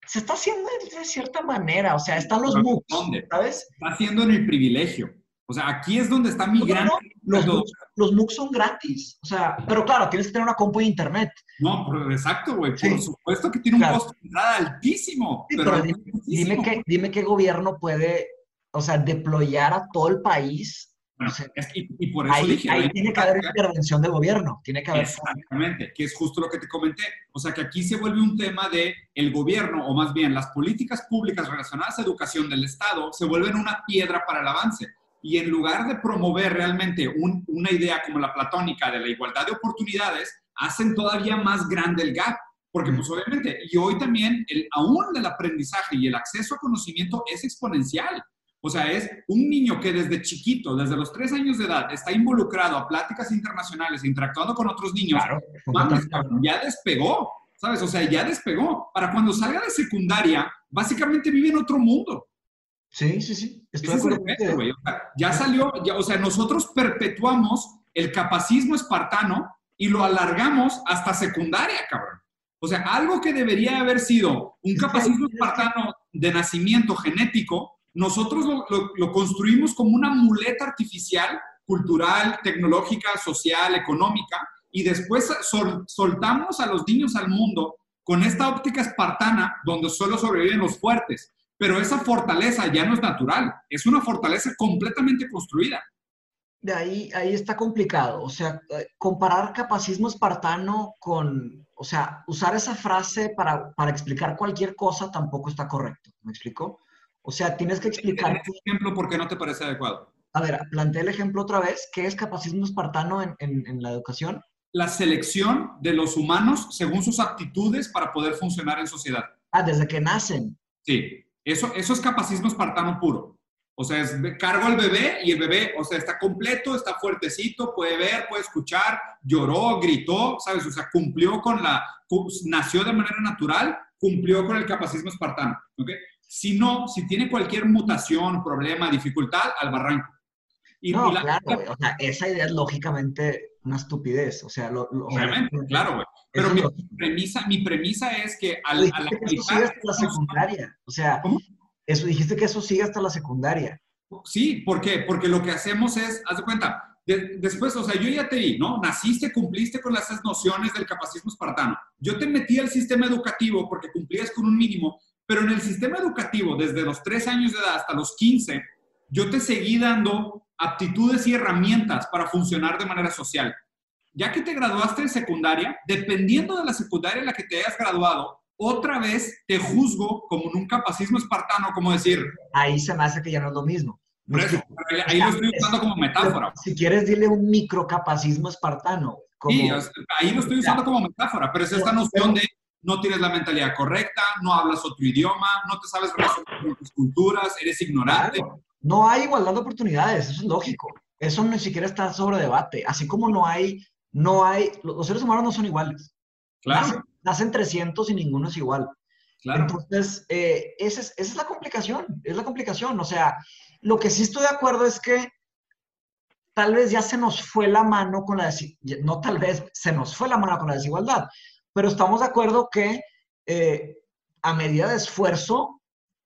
se está haciendo de cierta manera, o sea, están los MOOCs, ¿sabes? Está haciendo en el privilegio. O sea, aquí es donde está mi gran... los, MOOCs, los MOOCs son gratis, o sea, pero claro, tienes que tener una compu de internet. No, pero exacto, güey, por supuesto que tiene un costo de entrada altísimo. pero, dime, qué, dime qué gobierno puede, o sea, deployar a todo el país y, por eso ahí, dije, ahí tiene que haber intervención de gobierno, tiene que haber. Exactamente, que es justo lo que te comenté. O sea, que aquí se vuelve un tema de el gobierno, o más bien las políticas públicas relacionadas a educación del Estado, se vuelven una piedra para el avance. Y en lugar de promover realmente una idea como la platónica de la igualdad de oportunidades, hacen todavía más grande el gap. Porque, pues obviamente, y hoy también, el, aún el aprendizaje y el acceso a conocimiento es exponencial. O sea, es un niño que desde chiquito, desde los tres años de edad, está involucrado a pláticas internacionales, interactuando con otros niños. ya despegó, ¿sabes? O sea, ya despegó. Para cuando salga de secundaria, básicamente vive en otro mundo. Sí, sí, sí. Estoy güey. O sea, ya salió, ya, o sea, nosotros perpetuamos el capacismo espartano y lo alargamos hasta secundaria, cabrón. O sea, algo que debería haber sido un capacismo espartano de nacimiento genético, nosotros lo, construimos como una muleta artificial, cultural, tecnológica, social, económica, y después soltamos a los niños al mundo con esta óptica espartana donde solo sobreviven los fuertes. Pero esa fortaleza ya no es natural, es una fortaleza completamente construida. de ahí, ahí está complicado. O sea, eh, comparar capacismo espartano con, o sea, usar esa frase para, para explicar cualquier cosa tampoco está correcto. ¿Me explico? O sea, tienes que explicar... Este ejemplo por qué no te parece adecuado? A ver, plantea el ejemplo otra vez. ¿Qué es capacismo espartano en, en, en la educación? La selección de los humanos según sus aptitudes para poder funcionar en sociedad. Ah, desde que nacen. Sí, eso, eso es capacismo espartano puro. O sea, es, cargo al bebé y el bebé, o sea, está completo, está fuertecito, puede ver, puede escuchar, lloró, gritó, ¿sabes? O sea, cumplió con la, nació de manera natural, cumplió con el capacismo espartano, ¿ok? Si no, si tiene cualquier mutación, problema, dificultad, al barranco. Y, no, claro, o sea, esa idea es lógicamente una estupidez, o sea, lo, Obviamente, claro, güey. Pero mi premisa, mi premisa es que al, al aplicar... Eso la secundaria, o sea, eso, dijiste que eso sigue hasta la secundaria. Sí, ¿por qué? Porque lo que hacemos es, haz de cuenta, después, o sea, yo ya te vi, ¿no? Naciste, cumpliste con las nociones del capacismo espartano. Yo te metí al sistema educativo porque cumplías con un mínimo, pero en el sistema educativo, desde los 3 años de edad hasta los 15, yo te seguí dando aptitudes y herramientas para funcionar de manera social. Ya que te graduaste de secundaria, dependiendo de la secundaria en la que te hayas graduado, otra vez te juzgo como un capacismo espartano, como decir... Ahí se me hace que ya no es lo mismo. ahí lo estoy usando como metáfora. Si quieres, dile un microcapacismo espartano. Sí, ahí lo estoy usando como metáfora, pero es esta noción de no tienes la mentalidad correcta, no hablas otro idioma, no te sabes relacionar con tus culturas, eres ignorante. No hay igualdad de oportunidades, eso es lógico. Eso ni siquiera está sobre debate. Así como no hay, no hay, los seres humanos no son iguales. Claro. Nacen, 300 y ninguno es igual. Claro. Entonces, eh, esa, es, esa es la complicación, es la complicación. O sea, lo que sí estoy de acuerdo es que tal vez ya se nos fue la mano con la no tal vez se nos fue la mano con la desigualdad, pero estamos de acuerdo que eh, a medida de esfuerzo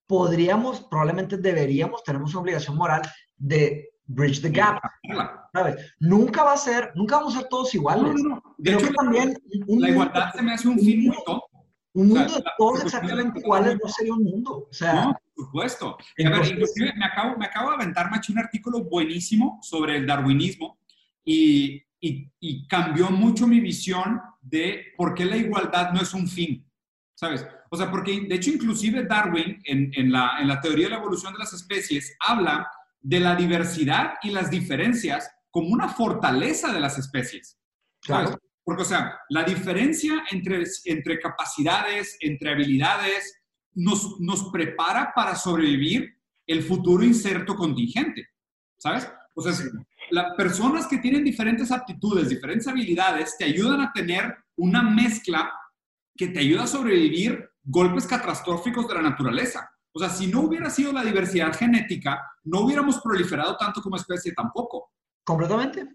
podríamos, probablemente deberíamos, tenemos una obligación moral de bridge the gap. ¿sabes? Nunca va a ser, nunca vamos a ser todos iguales. No, no, De hecho, también la igualdad se me hace un fin muy tonto. Un mundo de todos exactamente iguales no sería un mundo. O sea, no, por supuesto. a ver, inclusive me acabo, me acabo de aventar, Macho, un artículo buenísimo sobre el darwinismo y, y, y cambió mucho mi visión de por qué la igualdad no es un fin, ¿sabes? O sea, porque de hecho inclusive Darwin en, la, en la teoría de la evolución de las especies habla de la diversidad y las diferencias como una fortaleza de las especies. Claro. Porque, o sea, la diferencia entre, entre capacidades, entre habilidades, nos, nos prepara para sobrevivir el futuro inserto contingente, ¿sabes? O sea, las personas que tienen diferentes aptitudes, diferentes habilidades, te ayudan a tener una mezcla que te ayuda a sobrevivir golpes catastróficos de la naturaleza. O sea, si no hubiera sido la diversidad genética, no hubiéramos proliferado tanto como especie tampoco. Completamente.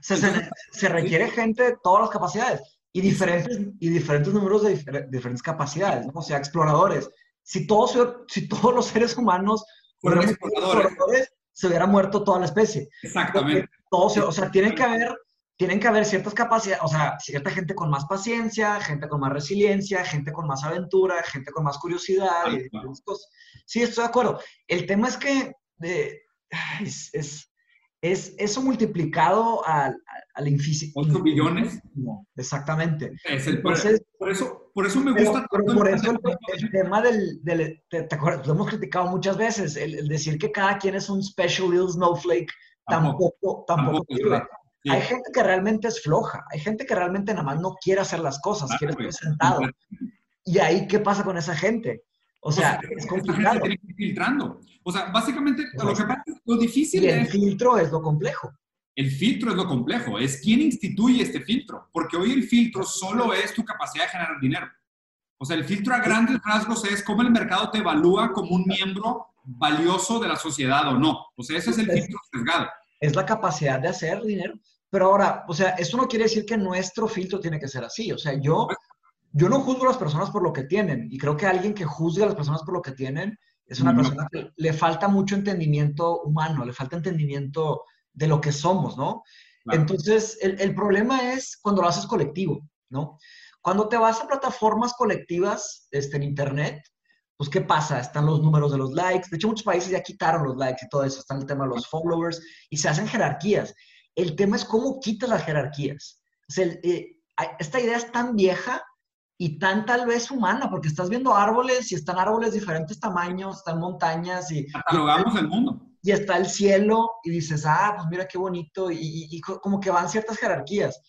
Se, requiere gente de todas las capacidades y diferentes, y diferentes números de diferentes capacidades, ¿no? o sea, exploradores. Si todos, si todos los seres humanos fueran exploradores, se hubiera muerto toda la especie. Exactamente. Todos, o sea, tiene que haber tienen que haber ciertas capacidades, o sea, cierta gente con más paciencia, gente con más resiliencia, gente con más aventura, gente con más curiosidad. Sí, estoy de acuerdo. El tema es que es, es, es, eso multiplicado al, al infinito. ¿8 billones? No, exactamente. Es el, por, eso, por eso me gusta. Pero, por eso el, tema del, del te, acuerdas, lo hemos criticado muchas veces, el, decir que cada quien es un special little snowflake tampoco, tampoco, tampoco hay gente que realmente es floja, hay gente que realmente nada más no quiere hacer las cosas, quiere estar sentado. Y ahí, ¿qué pasa con esa gente? O sea, es complicado. Tiene que ir filtrando. O sea, básicamente lo que pasa es lo difícil y el filtro es lo complejo. El filtro es lo complejo, es quién instituye este filtro, porque hoy el filtro solo es tu capacidad de generar dinero. O sea, el filtro a grandes rasgos es cómo el mercado te evalúa como un miembro valioso de la sociedad o no. O sea, ese es el filtro sesgado. Es la capacidad de hacer dinero. Pero ahora, o sea, eso no quiere decir que nuestro filtro tiene que ser así. O sea, yo, yo no juzgo a las personas por lo que tienen. Y creo que alguien que juzgue a las personas por lo que tienen es una persona que le falta mucho entendimiento humano, le falta entendimiento de lo que somos, ¿no? Entonces, el, el, problema es cuando lo haces colectivo, ¿no? Cuando te vas a plataformas colectivas este, en Internet, pues, ¿qué pasa? Están los números de los likes. De hecho, muchos países ya quitaron los likes y todo eso. Está el tema de los followers y se hacen jerarquías. El tema es cómo quitas las jerarquías. O sea, eh, esta idea es tan vieja y tan tal vez humana, porque estás viendo árboles y están árboles de diferentes tamaños, están montañas y... Catalogamos el mundo. Y está el cielo y dices, ah, pues mira qué bonito, y, como que van ciertas jerarquías.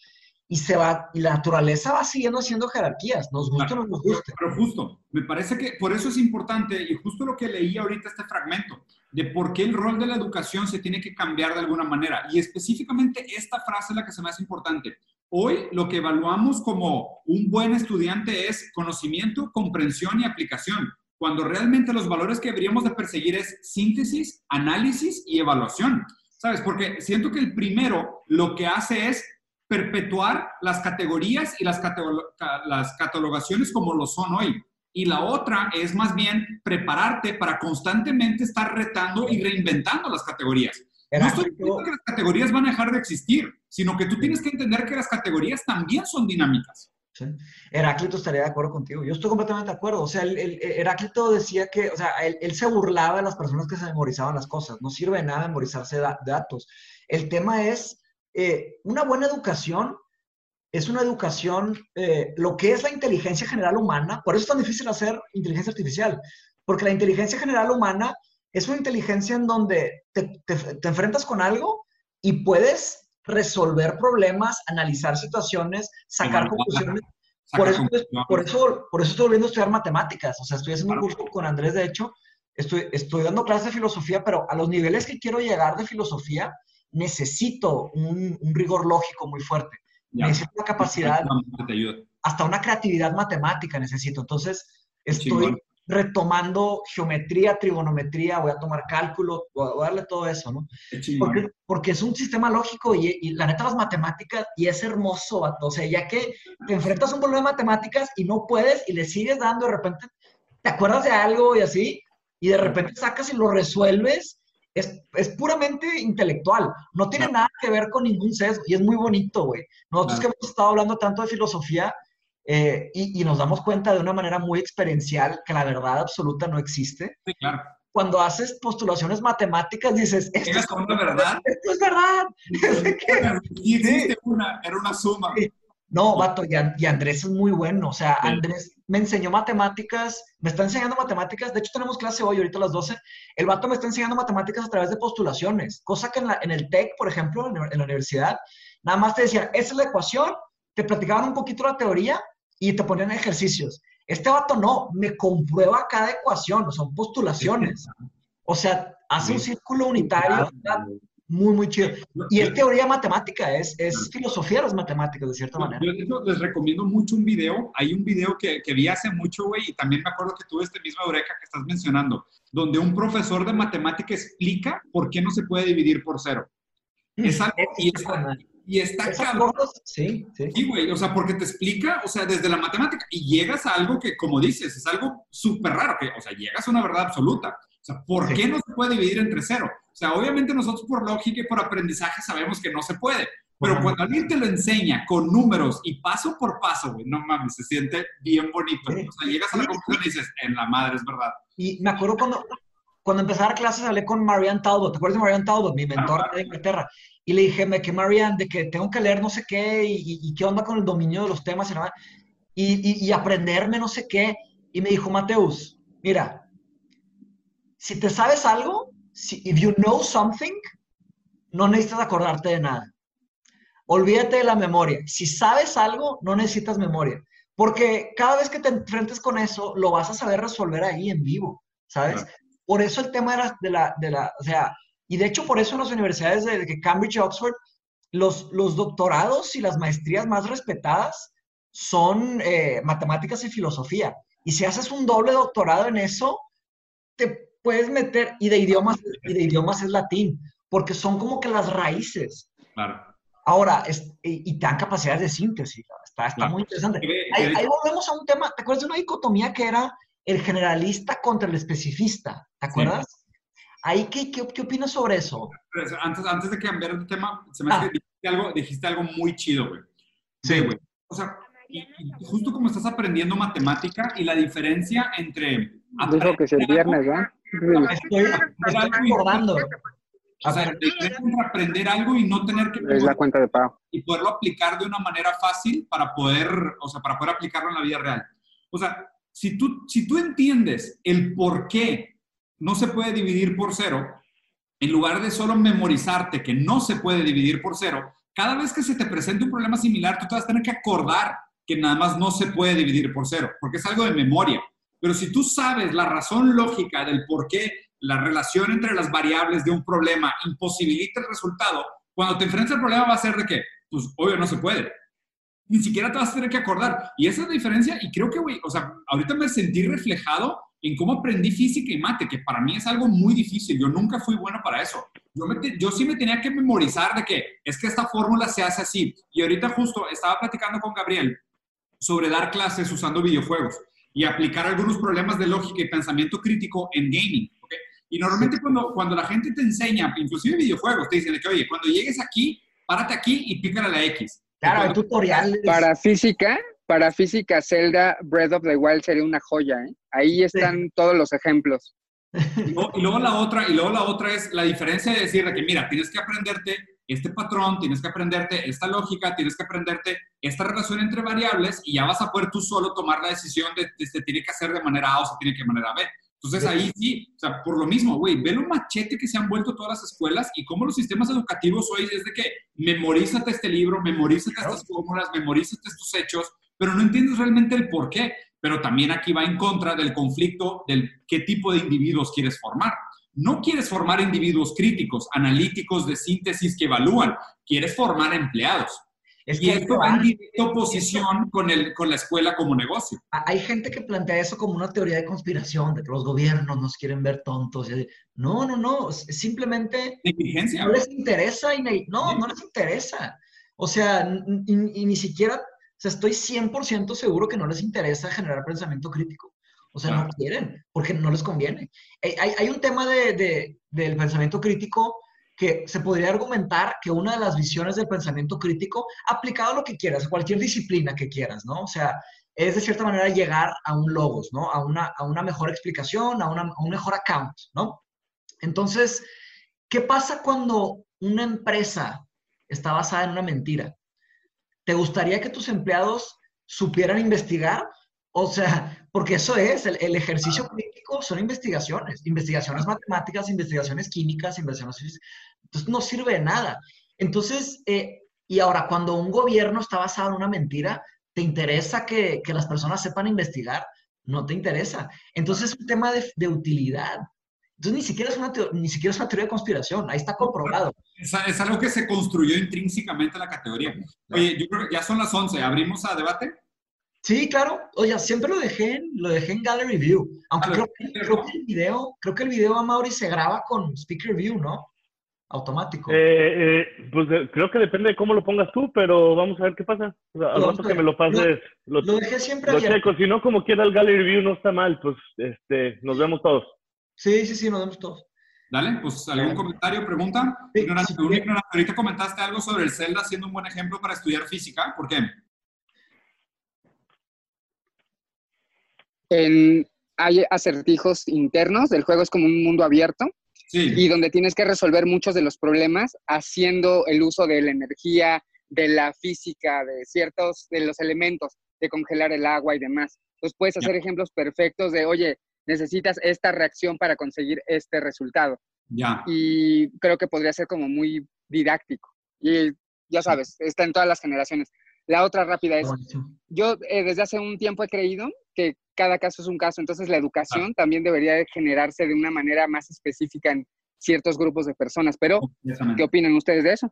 Y se va, y la naturaleza va siguiendo haciendo jerarquías, nos gusta o no nos gusta. Pero, justo, me parece que por eso es importante, y justo lo que leí ahorita este fragmento, de por qué el rol de la educación se tiene que cambiar de alguna manera. Y específicamente esta frase es la que se me hace importante. Hoy lo que evaluamos como un buen estudiante es conocimiento, comprensión y aplicación, cuando realmente los valores que deberíamos de perseguir es síntesis, análisis y evaluación. ¿Sabes? Porque siento que el primero lo que hace es perpetuar las categorías y las, las catalogaciones como lo son hoy. Y la otra es más bien prepararte para constantemente estar retando y reinventando las categorías. No estoy diciendo que las categorías van a dejar de existir, sino que tú tienes que entender que las categorías también son dinámicas. Heráclito estaría de acuerdo contigo. Yo estoy completamente de acuerdo. O sea, el, Heráclito decía que, o sea, él, se burlaba de las personas que se memorizaban las cosas. No sirve nada memorizarse datos. El tema es, eh, una buena educación es una educación, eh, lo que es la inteligencia general humana. Por eso es tan difícil hacer inteligencia artificial. Porque la inteligencia general humana es una inteligencia en donde te, enfrentas con algo y puedes resolver problemas, analizar situaciones, sacar conclusiones. Por eso, por, eso, por eso estoy volviendo a estudiar matemáticas. O sea, estoy haciendo un curso con Andrés, de hecho, estoy, estoy dando clases de filosofía, pero a los niveles que quiero llegar de filosofía, necesito un, rigor lógico muy fuerte. Necesito una capacidad, hasta una creatividad matemática necesito. Entonces, estoy, retomando geometría, trigonometría, voy a tomar cálculo, voy a darle todo eso, ¿no? Porque, porque, es un sistema lógico y, la neta las matemáticas, y es hermoso, o sea, ya que te enfrentas a un problema de matemáticas y no puedes y le sigues dando, de repente te acuerdas de algo y así, y de repente sacas y lo resuelves, es, es puramente intelectual, no tiene nada que ver con ningún sesgo, y es muy bonito, güey. Nosotros que hemos estado hablando tanto de filosofía, eh, y, nos damos cuenta de una manera muy experiencial que la verdad absoluta no existe. Sí, claro. Cuando haces postulaciones matemáticas dices, esto, es, con una verdad? esto es verdad. *laughs* Y existe una, era una suma. No, vato, y, Andrés es muy bueno. O sea, Andrés me enseñó matemáticas, me está enseñando matemáticas. De hecho, tenemos clase hoy, ahorita a las 12. El vato me está enseñando matemáticas a través de postulaciones, cosa que en, la, en el TEC, por ejemplo, en, en la universidad, nada más te decían, esa es la ecuación, te platicaban un poquito la teoría y te ponían ejercicios. Este vato no, me comprueba cada ecuación, son postulaciones. O sea, hace un círculo unitario muy, muy chido. Y es teoría matemática, es, es filosofía de las matemáticas, de cierta manera. Yo les recomiendo mucho un video. Hay un video que, que vi hace mucho, güey, y también me acuerdo que tuve este mismo eureka que estás mencionando, donde un profesor de matemática explica por qué no se puede dividir por cero. Es algo, y es, y está cabrón. Sí, sí. Sí, güey, o sea, porque te explica, o sea, desde la matemática, y llegas a algo que, como dices, es algo súper raro, que, o sea, llegas a una verdad absoluta. O sea, ¿por qué no se puede dividir entre cero? O sea, obviamente nosotros por lógica y por aprendizaje sabemos que no se puede, pero cuando alguien te lo enseña con números y paso por paso, güey, no mames, se siente bien bonito. O sea, llegas a la conclusión y dices, en la madre, es verdad. Y me acuerdo cuando, cuando empecé a dar clases hablé con Marianne Talbot, ¿te acuerdas de Marianne Talbot, mi mentor de Inglaterra? Y le dije, me que Marianne, de que tengo que leer no sé qué y, qué onda con el dominio de los temas y, y, aprenderme no sé qué. Y me dijo, Mateus, mira, si te sabes algo, si, if you know something, no necesitas acordarte de nada. Olvídate de la memoria. Si sabes algo, no necesitas memoria. Porque cada vez que te enfrentes con eso, lo vas a saber resolver ahí en vivo, ¿sabes? Por eso el tema de la, de la, de la, o sea, y de hecho, por eso en las universidades de, Cambridge y Oxford, los, los doctorados y las maestrías más respetadas son eh, matemáticas y filosofía. Y si haces un doble doctorado en eso, te puedes meter, y de idiomas, y de idiomas es latín, porque son como que las raíces. Claro. Ahora, y, te dan capacidades de síntesis. Está, está muy interesante. Ahí, ahí, volvemos a un tema. ¿Te acuerdas de una dicotomía que era el generalista contra el especificista? ¿Te acuerdas? Qué, qué, opinas sobre eso? Antes, antes de cambiar de tema, se me ah. dijiste, algo, dijiste algo muy chido, güey. Sí, güey. O sea, justo como estás aprendiendo matemática y la diferencia entre Dijo que es el viernes, ¿verdad? Estoy, estoy recordando. O sea, aprender algo y no tener que... Es la cuenta de pago. Y poderlo aplicar de una manera fácil para poder, o sea, para poder aplicarlo en la vida real. O sea, si tú, si tú entiendes el por qué no se puede dividir por cero, en lugar de solo memorizarte que no se puede dividir por cero, cada vez que se te presente un problema similar, tú te vas a tener que acordar que nada más no se puede dividir por cero, porque es algo de memoria. Pero si tú sabes la razón lógica del por qué la relación entre las variables de un problema imposibilita el resultado, cuando te enfrentas al problema va a ser de que, pues, obvio, no se puede. Ni siquiera te vas a tener que acordar. Y esa es la diferencia. Y creo que, güey, o sea, ahorita me sentí reflejado en cómo aprendí física y mate, que para mí es algo muy difícil. Yo nunca fui bueno para eso. Yo, yo sí me tenía que memorizar de que es que esta fórmula se hace así. Y ahorita justo estaba platicando con Gabriel sobre dar clases usando videojuegos y aplicar algunos problemas de lógica y pensamiento crítico en gaming. Y normalmente cuando, cuando la gente te enseña, inclusive videojuegos, te dicen que, oye, cuando llegues aquí, párate aquí y pícale a la X. Claro, hay tutoriales. Para física, para física, Zelda Breath of the Wild sería una joya, ¿eh? Ahí están todos los ejemplos. Y luego, la otra, y luego la otra es la diferencia de decir que, mira, tienes que aprenderte este patrón, tienes que aprenderte esta lógica, tienes que aprenderte esta relación entre variables y ya vas a poder tú solo tomar la decisión de, si se tiene que hacer de manera A o se tiene que de manera B. Entonces ahí sí, o sea, por lo mismo, güey, ve lo machete que se han vuelto todas las escuelas y cómo los sistemas educativos hoy es de que memorízate este libro, memorízate estas fórmulas, memorízate estos hechos, pero no entiendes realmente el por qué. Pero también aquí va en contra del conflicto del qué tipo de individuos quieres formar. No quieres formar individuos críticos, analíticos de síntesis que evalúan, quieres formar empleados. y esto va en directa oposición con, el, con la escuela como negocio. Hay gente que plantea eso como una teoría de conspiración, de que los gobiernos nos quieren ver tontos. No, no, no, simplemente Negligencia. no les interesa y no, no les interesa. O sea, y, ni siquiera, o sea, estoy 100% seguro que no les interesa generar pensamiento crítico. O sea, no quieren, porque no les conviene. Hay, hay un tema de, de, del pensamiento crítico que se podría argumentar que una de las visiones del pensamiento crítico, aplicado a lo que quieras, a cualquier disciplina que quieras, ¿no? O sea, es de cierta manera llegar a un logos, ¿no? A una, a una mejor explicación, a, una, a un mejor account, ¿no? Entonces, ¿qué pasa cuando una empresa está basada en una mentira? ¿Te gustaría que tus empleados supieran investigar? O sea, porque eso es, el, ejercicio crítico son investigaciones, investigaciones matemáticas, investigaciones químicas, investigaciones... Entonces no sirve de nada. Entonces, eh, y ahora, cuando un gobierno está basado en una mentira, ¿te interesa que, que las personas sepan investigar? No te interesa. Entonces es un tema de, de utilidad. Entonces ni siquiera, es una ni siquiera es una teoría de conspiración, ahí está comprobado. Es, es, algo que se construyó intrínsecamente en la categoría. Oye, yo creo que ya son las 11, ¿abrimos a debate? Sí, claro. Oye, siempre lo dejé en, lo dejé en Gallery View. Aunque creo, que el video, creo que el video a Mauri se graba con Speaker View, ¿no? Automático. Eh, eh, pues creo que depende de cómo lo pongas tú, pero vamos a ver qué pasa. O sea, al rato que me lo pases, lo, dejé siempre lo checo. Si no, como quiera el Gallery View no está mal, pues este, nos vemos todos. Sí, sí, sí, nos vemos todos. Dale, pues algún comentario, pregunta. Sí, ahorita comentaste algo sobre el Zelda siendo un buen ejemplo para estudiar física. ¿Por qué? hay acertijos internos, el juego es como un mundo abierto y donde tienes que resolver muchos de los problemas haciendo el uso de la energía, de la física, de ciertos, de los elementos, de congelar el agua y demás. Entonces puedes hacer ejemplos perfectos de, oye, necesitas esta reacción para conseguir este resultado. Ya. Y creo que podría ser como muy didáctico. Y ya sabes, está en todas las generaciones. La otra rápida es, yo eh, desde hace un tiempo he creído que cada caso es un caso, entonces la educación también debería generarse de una manera más específica en ciertos grupos de personas, pero ¿qué opinan ustedes de eso?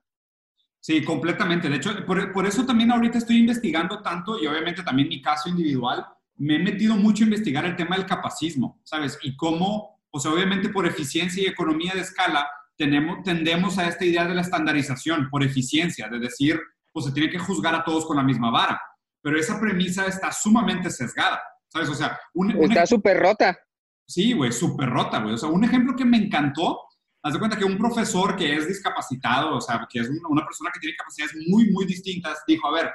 Sí, completamente. De hecho, por, eso también ahorita estoy investigando tanto y obviamente también mi caso individual, me he metido mucho a investigar el tema del capacismo, ¿sabes? Y cómo, pues obviamente por eficiencia y economía de escala, tenemos, tendemos a esta idea de la estandarización por eficiencia, de decir, pues se tiene que juzgar a todos con la misma vara. Pero esa premisa está sumamente sesgada. ¿sabes? O sea, un, Está súper rota. Sí, güey, súper rota, güey. O sea, un ejemplo que me encantó, haz de cuenta que un profesor que es discapacitado, o sea, que es una, persona que tiene capacidades muy, muy distintas, dijo, a ver,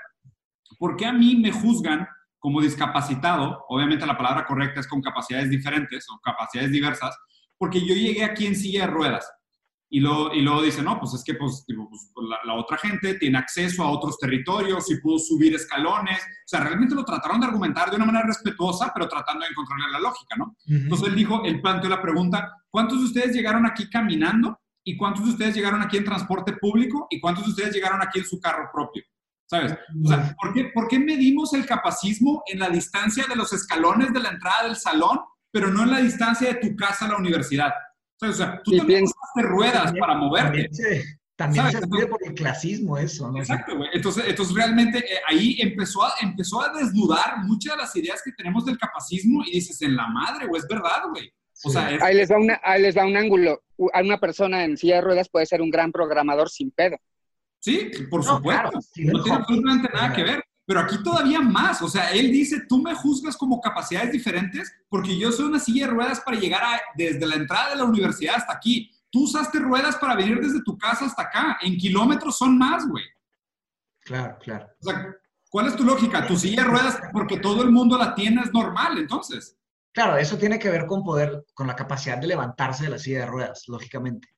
¿por qué a mí me juzgan como discapacitado, obviamente la palabra correcta es con capacidades diferentes o capacidades diversas, porque yo llegué aquí en silla de ruedas. Y luego, y luego dice, no, pues es que pues, pues la, otra gente tiene acceso a otros territorios y pudo subir escalones. O sea, realmente lo trataron de argumentar de una manera respetuosa, pero tratando de encontrarle la lógica, ¿no? Entonces él dijo, él planteó la pregunta, ¿cuántos de ustedes llegaron aquí caminando? ¿Y cuántos de ustedes llegaron aquí en transporte público? ¿Y cuántos de ustedes llegaron aquí en su carro propio? ¿Sabes? O sea, ¿por qué, ¿por qué medimos el capacismo en la distancia de los escalones de la entrada del salón, pero no en la distancia de tu casa a la universidad? O sea, tú también haces ruedas para moverte. También se, pide por el clasismo eso, ¿no? Exacto, güey. Entonces, entonces realmente eh, ahí empezó a, empezó a desnudar muchas de las ideas que tenemos del capacismo y dices, en la madre, güey, es verdad, güey. O sea, ahí, les da una, ahí les da un ángulo. A una persona en silla de ruedas puede ser un gran programador sin pedo. Sí, por supuesto. no tiene absolutamente nada que ver. Pero aquí todavía más, o sea, él dice, tú me juzgas como capacidades diferentes porque yo soy una silla de ruedas para llegar desde la entrada de la universidad hasta aquí. Tú usaste ruedas para venir desde tu casa hasta acá. En kilómetros son más, güey. Claro, claro. O sea, ¿cuál es tu lógica? Tu silla de ruedas porque todo el mundo la tiene es normal, entonces. Claro, eso tiene que ver con poder, con la capacidad de levantarse de la silla de ruedas, lógicamente.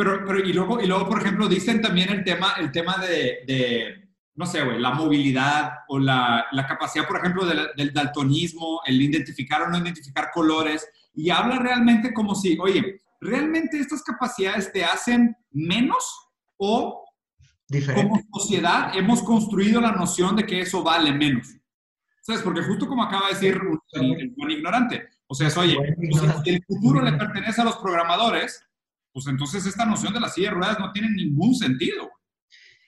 Pero, pero y luego, y luego, por ejemplo, dicen también el tema, el tema de no sé, güey, la movilidad o la, capacidad, por ejemplo, del daltonismo, el identificar o no identificar colores, y habla realmente como si, oye, ¿realmente estas capacidades te hacen menos o como sociedad hemos construido la noción de que eso vale menos? ¿Sabes? Porque justo como acaba de decir un, ignorante, o sea, oye, pues, si el futuro le pertenece a los programadores, pues entonces esta noción de las silla de ruedas no tiene ningún sentido.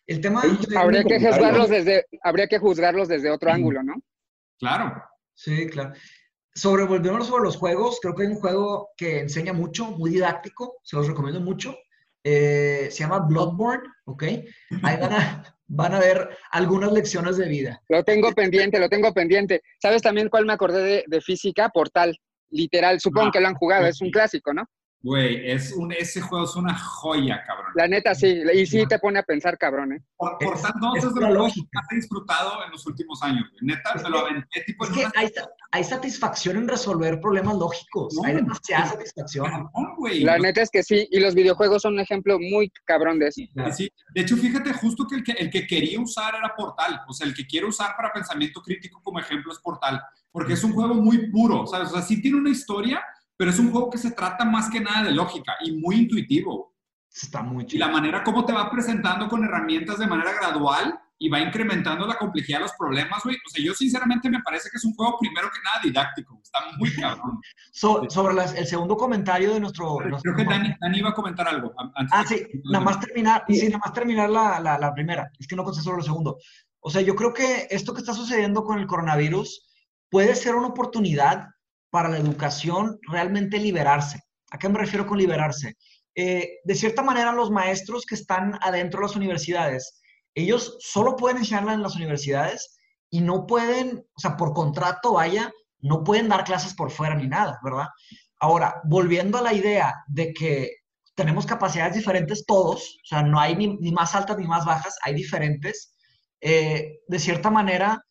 El tema habría que juzgarlos desde habría que juzgarlos desde otro ángulo, ¿no? Claro. Sí, claro. Sobre volviéndonos sobre los juegos, creo que hay un juego que enseña mucho, muy didáctico, se los recomiendo mucho. Eh, se llama Bloodborne, ¿ok? Ahí van a, *laughs* van a ver algunas lecciones de vida. Lo tengo pendiente, lo tengo pendiente. ¿Sabes también cuál me acordé de, de física? Portal, literal. Supongo ah, que lo han jugado, es un clásico, ¿no? Güey, es un, ese juego es una joya, cabrón. La neta, sí. Y sí te pone a pensar, cabrón, ¿eh? Por, tanto, es, es de los que más he disfrutado en los últimos años. Neta, me lo aventé tipo... Es que hay, hay, satisfacción en resolver problemas lógicos. hay demasiada satisfacción. La neta es que sí. Y los videojuegos son un ejemplo muy cabrón de eso. Sí, De hecho, fíjate, justo que el, que el que quería usar era Portal. O sea, el que quiero usar para pensamiento crítico como ejemplo es Portal. Porque es un juego muy puro, ¿sabes? O sea, sí tiene una historia pero es un juego que se trata más que nada de lógica y muy intuitivo. Está muy chido. Y la manera como te va presentando con herramientas de manera gradual y va incrementando la complejidad de los problemas, güey. O sea, yo sinceramente me parece que es un juego primero que nada didáctico. Está muy *laughs* cabrón. sobre el segundo comentario de nuestro... Creo que Dani, iba a comentar algo. ah, sí. Nada más terminar, sí, nada más terminar la, la, la primera. Es que no conté sobre lo segundo. O sea, yo creo que esto que está sucediendo con el coronavirus puede ser una oportunidad para la educación realmente liberarse. ¿A qué me refiero con liberarse? Eh, de cierta manera, los maestros que están adentro de las universidades, ellos solo pueden enseñarla en las universidades y no pueden, o sea, por contrato, vaya, no pueden dar clases por fuera ni nada, ¿verdad? Ahora, volviendo a la idea de que tenemos capacidades diferentes todos, o sea, no hay ni, más altas ni más bajas, hay diferentes, eh, de cierta manera,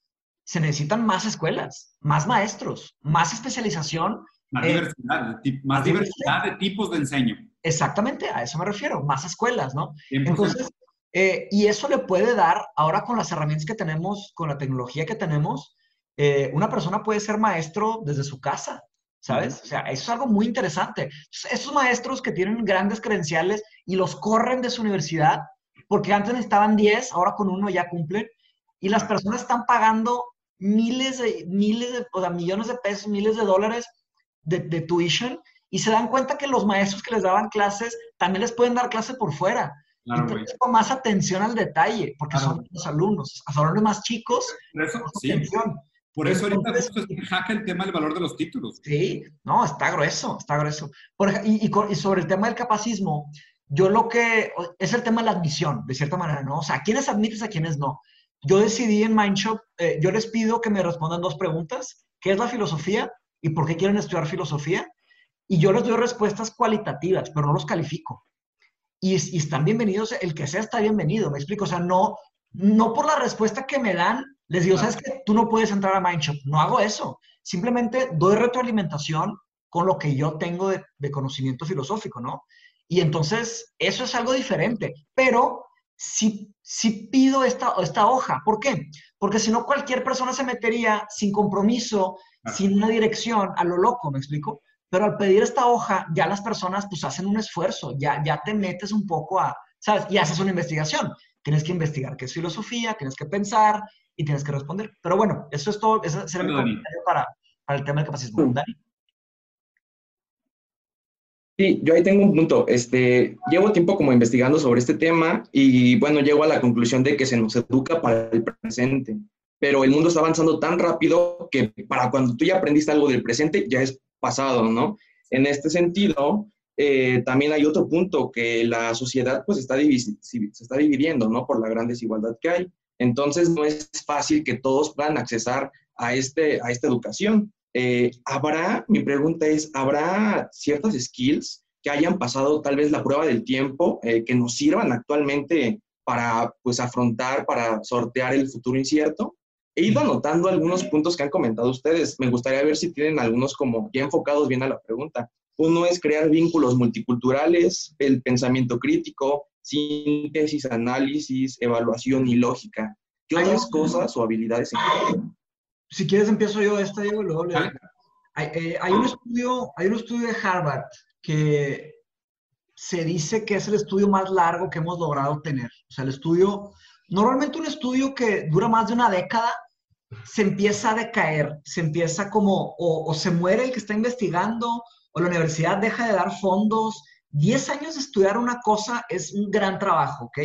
se necesitan más escuelas, más maestros, más especialización. Más, eh, diversidad, de, más diversidad de tipos de enseño. Exactamente, a eso me refiero, más escuelas, ¿no? Entonces, eh, y eso le puede dar, ahora con las herramientas que tenemos, con la tecnología que tenemos, eh, una persona puede ser maestro desde su casa, ¿sabes? O sea, eso es algo muy interesante. Esos maestros que tienen grandes credenciales y los corren de su universidad, porque antes necesitaban 10, ahora con uno ya cumplen, y las personas están pagando miles de, miles de, o sea, millones de pesos, miles de dólares de, de tuition y se dan cuenta que los maestros que les daban clases también les pueden dar clase por fuera. Claro, Entonces, con más atención al detalle, porque son los alumnos, los alumnos más chicos. Por eso, sí. Por eso ahorita es jaca el tema del valor de los títulos. Sí, no, está grueso, está grueso. y, y, y, sobre el tema del capacismo, yo lo que es el tema de la admisión, de cierta manera, ¿no? O sea, ¿a quiénes admites, a quiénes no? Yo decidí en Mindshop, eh, yo les pido que me respondan dos preguntas. ¿Qué es la filosofía y por qué quieren estudiar filosofía? Y yo les doy respuestas cualitativas, pero no los califico. Y, están bienvenidos, el que sea está bienvenido, me explico. O sea, no, no por la respuesta que me dan Les digo, ¿sabes qué? Tú no puedes entrar a Mindshop. No hago eso. Simplemente doy retroalimentación con lo que yo tengo de, de conocimiento filosófico, ¿no? Y entonces, eso es algo diferente. Pero si, si pido esta, esta hoja. ¿Por qué? Porque si no, cualquier persona se metería sin compromiso, sin una dirección, a lo loco, ¿me explico? Pero al pedir esta hoja, ya las personas pues hacen un esfuerzo, ya, ya te metes un poco a, ¿sabes? Y haces una investigación. Tienes que investigar qué es filosofía, tienes que pensar y tienes que responder. Pero bueno, eso es todo, ese será mi comentario para, para, el tema del capacismo. Dani. Sí, yo ahí tengo un punto. Este, llevo tiempo como investigando sobre este tema y bueno, llego a la conclusión de que se nos educa para el presente, pero el mundo está avanzando tan rápido que para cuando tú ya aprendiste algo del presente ya es pasado, ¿no? En este sentido, eh, también hay otro punto, que la sociedad pues está se está dividiendo, ¿no? Por la gran desigualdad que hay. Entonces no es fácil que todos puedan accesar a, este, a esta educación. Eh, ¿habrá, mi pregunta es, ¿habrá ciertas skills que hayan pasado tal vez la prueba del tiempo eh, que nos sirvan actualmente para pues afrontar, para sortear el futuro incierto? He ido anotando algunos puntos que han comentado ustedes. Me gustaría ver si tienen algunos como ya enfocados bien a la pregunta. Uno es crear vínculos multiculturales, el pensamiento crítico, síntesis, análisis, evaluación y lógica. ¿Qué otras cosas o habilidades si quieres empiezo yo esta, Diego, luego le... Hay, eh, hay, un estudio, hay un estudio de Harvard que se dice que es el estudio más largo que hemos logrado tener. O sea, el estudio, normalmente un estudio que dura más de una década, se empieza a decaer, se empieza como, o, o se muere el que está investigando, o la universidad deja de dar fondos. Diez años de estudiar una cosa es un gran trabajo, ¿ok?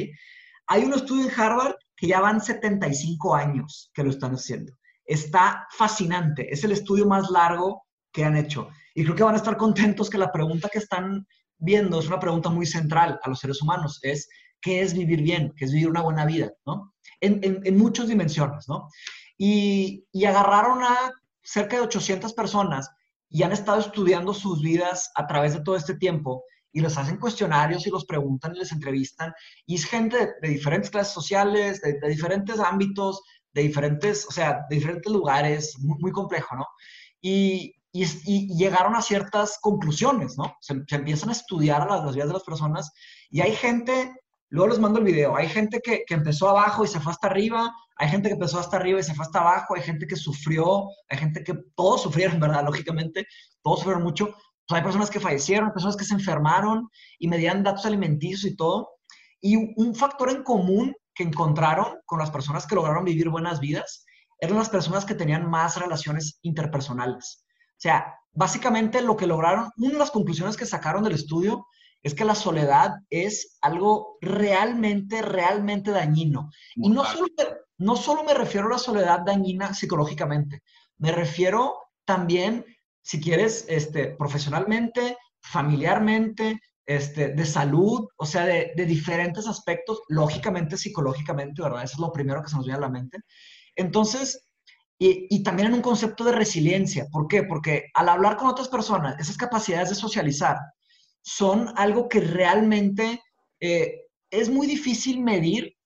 Hay un estudio en Harvard que ya van 75 años que lo están haciendo está fascinante. Es el estudio más largo que han hecho. Y creo que van a estar contentos que la pregunta que están viendo es una pregunta muy central a los seres humanos. Es, ¿qué es vivir bien? ¿Qué es vivir una buena vida? ¿no? En, en, muchas dimensiones, ¿no? Y, y agarraron a cerca de 800 personas y han estado estudiando sus vidas a través de todo este tiempo y les hacen cuestionarios y los preguntan y les entrevistan. Y es gente de, diferentes clases sociales, de, diferentes ámbitos, de diferentes, o sea, de diferentes lugares, muy, complejo, ¿no? Y, y, llegaron a ciertas conclusiones, ¿no? Se, empiezan a estudiar las, las, vidas de las personas y hay gente, luego les mando el video, hay gente que, que, empezó abajo y se fue hasta arriba, hay gente que empezó hasta arriba y se fue hasta abajo, hay gente que sufrió, hay gente que todos sufrieron, *laughs* ¿verdad? Lógicamente, todos sufrieron mucho. Pues hay personas que fallecieron, personas que se enfermaron y medían datos alimenticios y todo. Y un factor en común que encontraron con las personas que lograron vivir buenas vidas eran las personas que tenían más relaciones interpersonales. O sea, básicamente lo que lograron, una de las conclusiones que sacaron del estudio es que la soledad es algo realmente, realmente dañino. Y no solo, no solo me refiero a la soledad dañina psicológicamente, me refiero también, si quieres, este, profesionalmente, familiarmente, este, de salud, o sea, de, diferentes aspectos, lógicamente, psicológicamente, ¿verdad? Eso es lo primero que se nos viene a la mente. Entonces, y, también en un concepto de resiliencia. ¿Por qué? Porque al hablar con otras personas, esas capacidades de socializar son algo que realmente eh, es muy difícil medir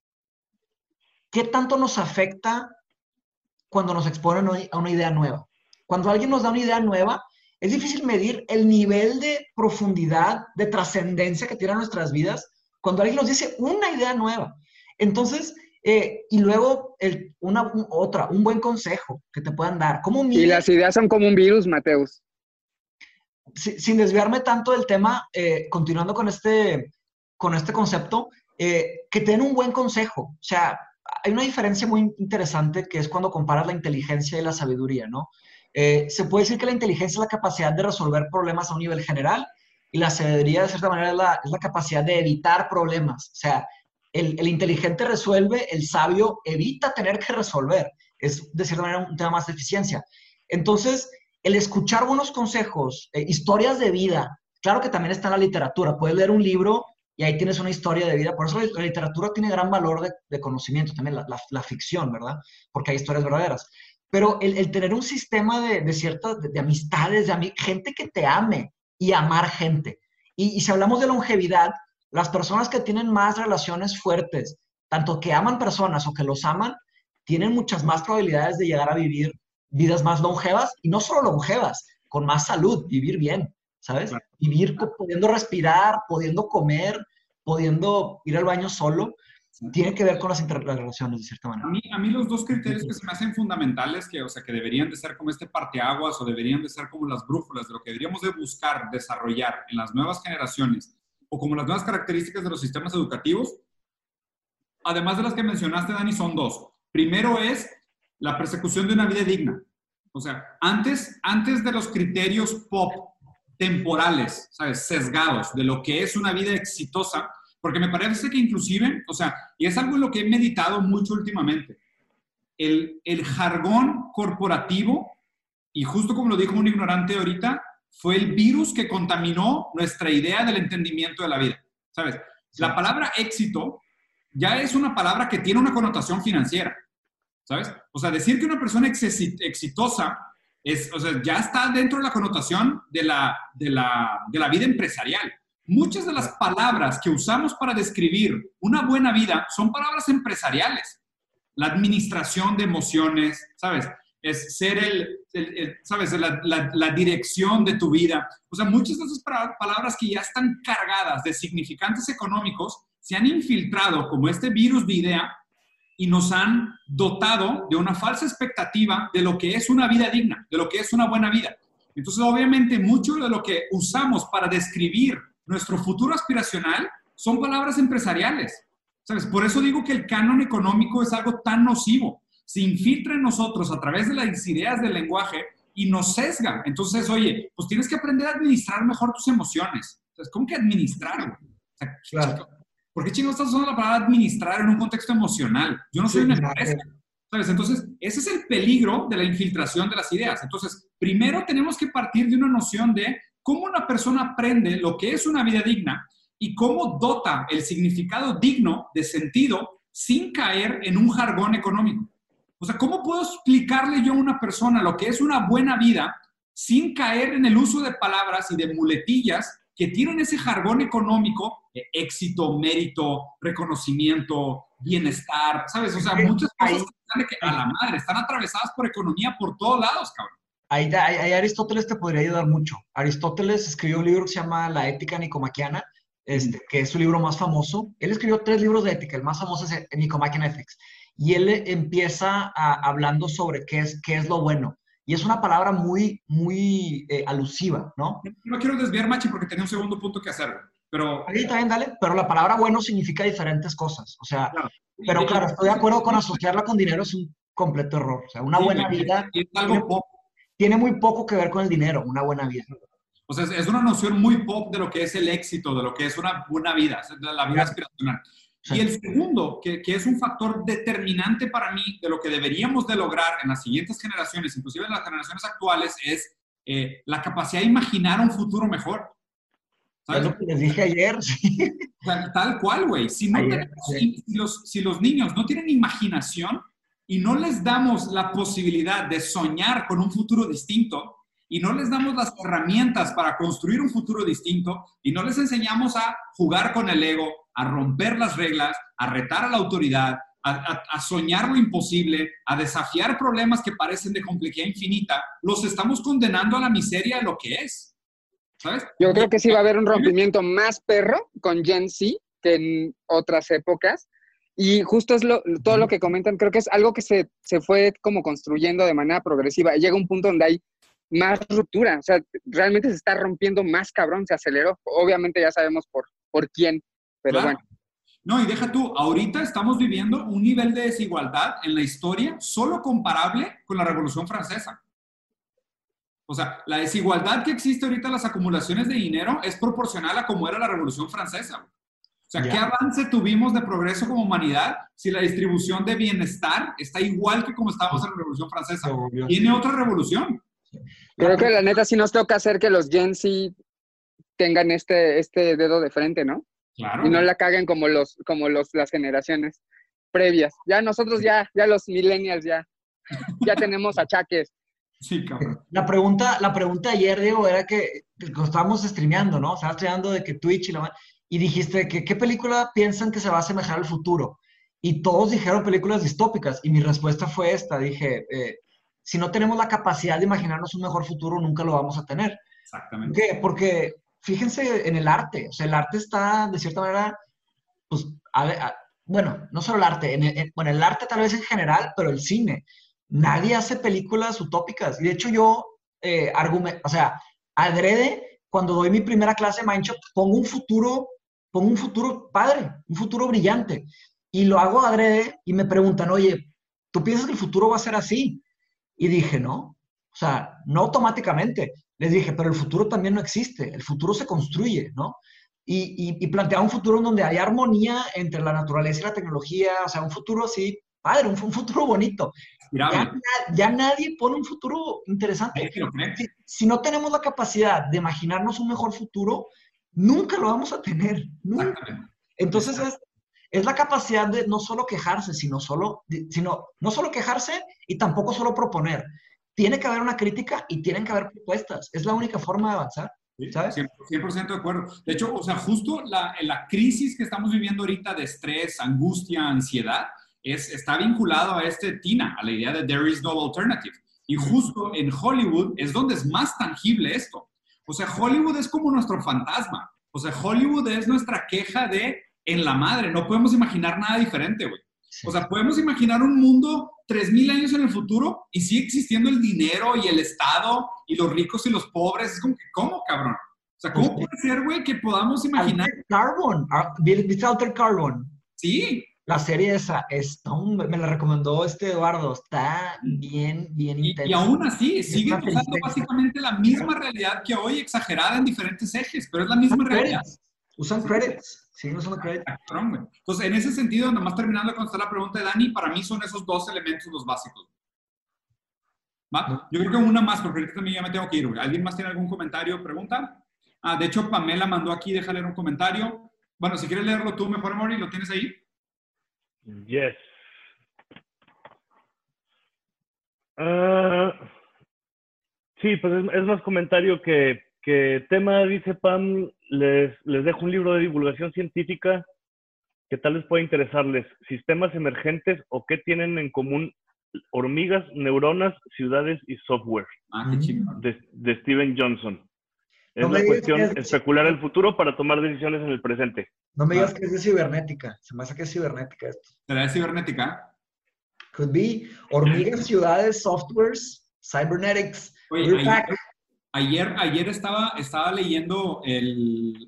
qué tanto nos afecta cuando nos exponen a una idea nueva. Cuando alguien nos da una idea nueva, es difícil medir el nivel de profundidad, de trascendencia que tiene nuestras vidas cuando alguien nos dice una idea nueva. Entonces, eh, y luego el, una otra, un buen consejo que te puedan dar. ¿Cómo y las ideas son como un virus, Mateus. sin desviarme tanto del tema, eh, continuando con este, con este concepto, eh, que te den un buen consejo. O sea, hay una diferencia muy interesante que es cuando comparas la inteligencia y la sabiduría, ¿no? Eh, se puede decir que la inteligencia es la capacidad de resolver problemas a un nivel general y la sabiduría, de cierta manera, es la, capacidad de evitar problemas. O sea, el, inteligente resuelve, el sabio evita tener que resolver. Es, de cierta manera, un tema más de eficiencia. Entonces, el escuchar buenos consejos, eh, historias de vida, claro que también está en la literatura. Puedes leer un libro y ahí tienes una historia de vida. Por eso la literatura tiene gran valor de, conocimiento, también la, la, ficción, ¿verdad? Porque hay historias verdaderas. Pero el, tener un sistema de, de ciertas, de, amistades, de gente que te ame y amar gente. Y, si hablamos de longevidad, las personas que tienen más relaciones fuertes, tanto que aman personas o que los aman, tienen muchas más probabilidades de llegar a vivir vidas más longevas y no solo longevas, con más salud, vivir bien, ¿sabes? Vivir pudiendo respirar, pudiendo comer, pudiendo ir al baño solo, tiene que ver con las interrelaciones de cierta manera. A mí, a mí los dos criterios que se me hacen fundamentales, que, o sea, que deberían de ser como este parteaguas o deberían de ser como las brújulas de lo que deberíamos de buscar desarrollar en las nuevas generaciones o como las nuevas características de los sistemas educativos, además de las que mencionaste, Dani, son dos. Primero es la persecución de una vida digna. O sea, antes, antes de los criterios pop temporales, ¿sabes? Sesgados de lo que es una vida exitosa, porque me parece que inclusive, o sea, y es algo en lo que he meditado mucho últimamente, el, el jargón corporativo, y justo como lo dijo un ignorante ahorita, fue el virus que contaminó nuestra idea del entendimiento de la vida, ¿sabes? La palabra éxito ya es una palabra que tiene una connotación financiera, ¿sabes? O sea, decir que una persona exitosa es, o sea, ya está dentro de la connotación de la, de la, de la vida empresarial. Muchas de las palabras que usamos para describir una buena vida son palabras empresariales. La administración de emociones, ¿sabes? Es ser el, ¿sabes? La, la, la, dirección de tu vida. O sea, muchas de esas palabras que ya están cargadas de significantes económicos se han infiltrado como este virus de idea y nos han dotado de una falsa expectativa de lo que es una vida digna, de lo que es una buena vida. Entonces, obviamente, mucho de lo que usamos para describir nuestro futuro aspiracional son palabras empresariales. ¿Sabes? Por eso digo que el canon económico es algo tan nocivo. Se infiltra en nosotros a través de las ideas del lenguaje y nos sesga. Entonces, oye, pues tienes que aprender a administrar mejor tus emociones. ¿Sabes? ¿Cómo que administrar? claro. ¿Por qué chingados estás usando la palabra administrar en un contexto emocional? Yo no soy una empresa. ¿Sabes? Entonces, ese es el peligro de la infiltración de las ideas. Entonces, primero tenemos que partir de una noción de cómo una persona aprende lo que es una vida digna y cómo dota el significado digno de sentido sin caer en un jargón económico. O sea, ¿cómo puedo explicarle yo a una persona lo que es una buena vida sin caer en el uso de palabras y de muletillas que tienen ese jargón económico, de éxito, mérito, reconocimiento, bienestar, ¿sabes? O sea, muchas cosas que a la madre están atravesadas por economía por todos lados, cabrón. Ahí, ahí, Aristóteles te podría ayudar mucho. Aristóteles escribió un libro que se llama La ética nicomaquiana, este, que es su libro más famoso. Él escribió tres libros de ética, el más famoso es Nicomachean Ethics. Y él empieza hablando sobre qué es, qué es lo bueno. Y es una palabra muy, muy eh, alusiva, ¿no? No quiero desviar, Machi, porque tenía un segundo punto que hacer, pero... Ahí también, dale, pero la palabra bueno significa diferentes cosas, o sea, pero claro, estoy de acuerdo con asociarla con dinero, es un completo error, o sea, una buena vida tiene, muy poco que ver con el dinero, una buena vida. O sea, es una noción muy pop de lo que es el éxito, de lo que es una buena vida, la vida aspiracional. Y el segundo, que, que, es un factor determinante para mí de lo que deberíamos de lograr en las siguientes generaciones, inclusive en las generaciones actuales, es eh, la capacidad de imaginar un futuro mejor. ¿Sabes? lo que les dije ayer. Tal, cual, güey. Si, si, los, si los niños no tienen imaginación y no les damos la posibilidad de soñar con un futuro distinto, y no les damos las herramientas para construir un futuro distinto y no les enseñamos a jugar con el ego, a romper las reglas, a retar a la autoridad, a, soñar lo imposible, a desafiar problemas que parecen de complejidad infinita, los estamos condenando a la miseria de lo que es. ¿Sabes? Yo creo que sí va a haber un rompimiento más perro con Gen Z que en otras épocas. Y justo es lo, todo lo que comentan, creo que es algo que se, se fue como construyendo de manera progresiva. Llega un punto donde hay más ruptura, o sea, realmente se está rompiendo más cabrón, se aceleró. Obviamente ya sabemos por, por quién, pero bueno. No, y deja tú, ahorita estamos viviendo un nivel de desigualdad en la historia solo comparable con la Revolución Francesa. O sea, la desigualdad que existe ahorita en las acumulaciones de dinero es proporcional a cómo era la Revolución Francesa. O sea, ¿qué avance tuvimos de progreso como humanidad si la distribución de bienestar está igual que como estábamos en la Revolución Francesa? Tiene otra revolución. Creo que la neta sí nos toca hacer que los Gen Z tengan este, este dedo de frente, ¿no? Claro. Y no la caguen como los, como los, las generaciones previas. Ya nosotros ya, ya los millennials ya, ya tenemos achaques. Sí, cabrón. La pregunta, la pregunta ayer, Diego, era que estábamos streameando, ¿no? Estábamos streameando de que Twitch y la y dijiste que qué película piensan que se va a asemejar al futuro. y todos dijeron películas distópicas y mi respuesta fue esta, dije, eh, si no tenemos la capacidad de imaginarnos un mejor futuro, nunca lo vamos a tener. Exactamente. ¿Por qué? Porque fíjense en el arte, o sea, el arte está de cierta manera, pues, bueno, no solo el arte, en bueno, el arte tal vez en general, pero el cine. Nadie hace películas utópicas. Y de hecho yo, eh, o sea, adrede, cuando doy mi primera clase de Mindshot, pongo un futuro, pongo un futuro padre, un futuro brillante. Y lo hago adrede y me preguntan, oye, ¿tú piensas que el futuro va a ser así? Y dije, no. O sea, no automáticamente. Les dije, pero el futuro también no existe. El futuro se construye, ¿no? Y, y, planteaba un futuro en donde haya armonía entre la naturaleza y la tecnología, o sea, un futuro así, padre, un, un futuro bonito. Ya, ya, nadie pone un futuro interesante. Si, si, no tenemos la capacidad de imaginarnos un mejor futuro, nunca lo vamos a tener. Entonces es, es, la capacidad de no solo quejarse, sino, solo, sino no solo quejarse y tampoco solo proponer. Tiene que haber una crítica y tienen que haber propuestas. Es la única forma de avanzar. ¿Sabes? 100%, de acuerdo. De hecho, o sea, justo la, la crisis que estamos viviendo ahorita de estrés, angustia, ansiedad, es, está vinculado a este TINA, a la idea de there is no alternative. Y justo en Hollywood es donde es más tangible esto. O sea, Hollywood es como nuestro fantasma. O sea, Hollywood es nuestra queja de en la madre. No podemos imaginar nada diferente, güey. O sea, podemos imaginar un mundo 3.000 años en el futuro y sigue existiendo el dinero y el Estado y los ricos y los pobres. Es como que, ¿cómo, cabrón? O sea, ¿cómo puede ser, güey, que podamos imaginar... Alter Carbon, ah, ¿viste Alter Carbon? Sí. La serie esa, está me la recomendó este Eduardo, está bien, bien intensa. Y, aún así, sigue usando básicamente la misma realidad que hoy, exagerada en diferentes ejes, pero es la misma realidad. Usan credits. Sí, usando credits. Entonces, en ese sentido, nomás terminando de contestar la pregunta de Dani, para mí son esos dos elementos los básicos. ¿Va? Yo creo que una más, porque ahorita también ya me tengo que ir. ¿Alguien más tiene algún comentario o pregunta? Ah, de hecho, Pamela mandó aquí, déjale un comentario. Bueno, si quieres leerlo tú mejor, Mori, ¿lo tienes ahí? Yes. Uh, sí, pues es, más comentario que, que, tema, dice Pam, les, les dejo un libro de divulgación científica que tal vez pueda interesarles. Sistemas emergentes o qué tienen en común hormigas, neuronas, ciudades y software. Ah, qué de, de Steven Johnson. Es la cuestión especular el futuro para tomar decisiones en el presente. No me digas que es de cibernética. Se me hace que es cibernética esto. ¿Será de cibernética? Could be. Hormigas, ciudades, softwares, cybernetics. ayer, ayer, estaba, estaba leyendo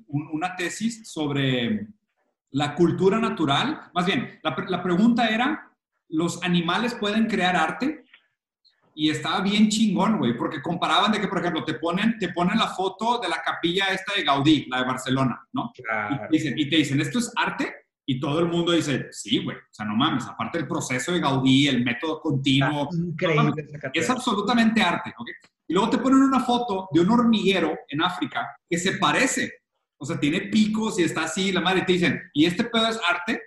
una tesis sobre la cultura natural. Más bien, la, la pregunta era, ¿los animales pueden crear arte? Y estaba bien chingón, güey, porque comparaban de que, por ejemplo, te ponen, te ponen la foto de la capilla esta de Gaudí, la de Barcelona, ¿no? Y, te dicen, ¿esto es arte? Y todo el mundo dice, sí, güey, o sea, no mames, aparte del proceso de Gaudí, el método continuo, increíble es absolutamente arte, ¿ok? Y luego te ponen una foto de un hormiguero en África que se parece, o sea, tiene picos y está así, la madre, y te dicen, ¿y este pedo es arte?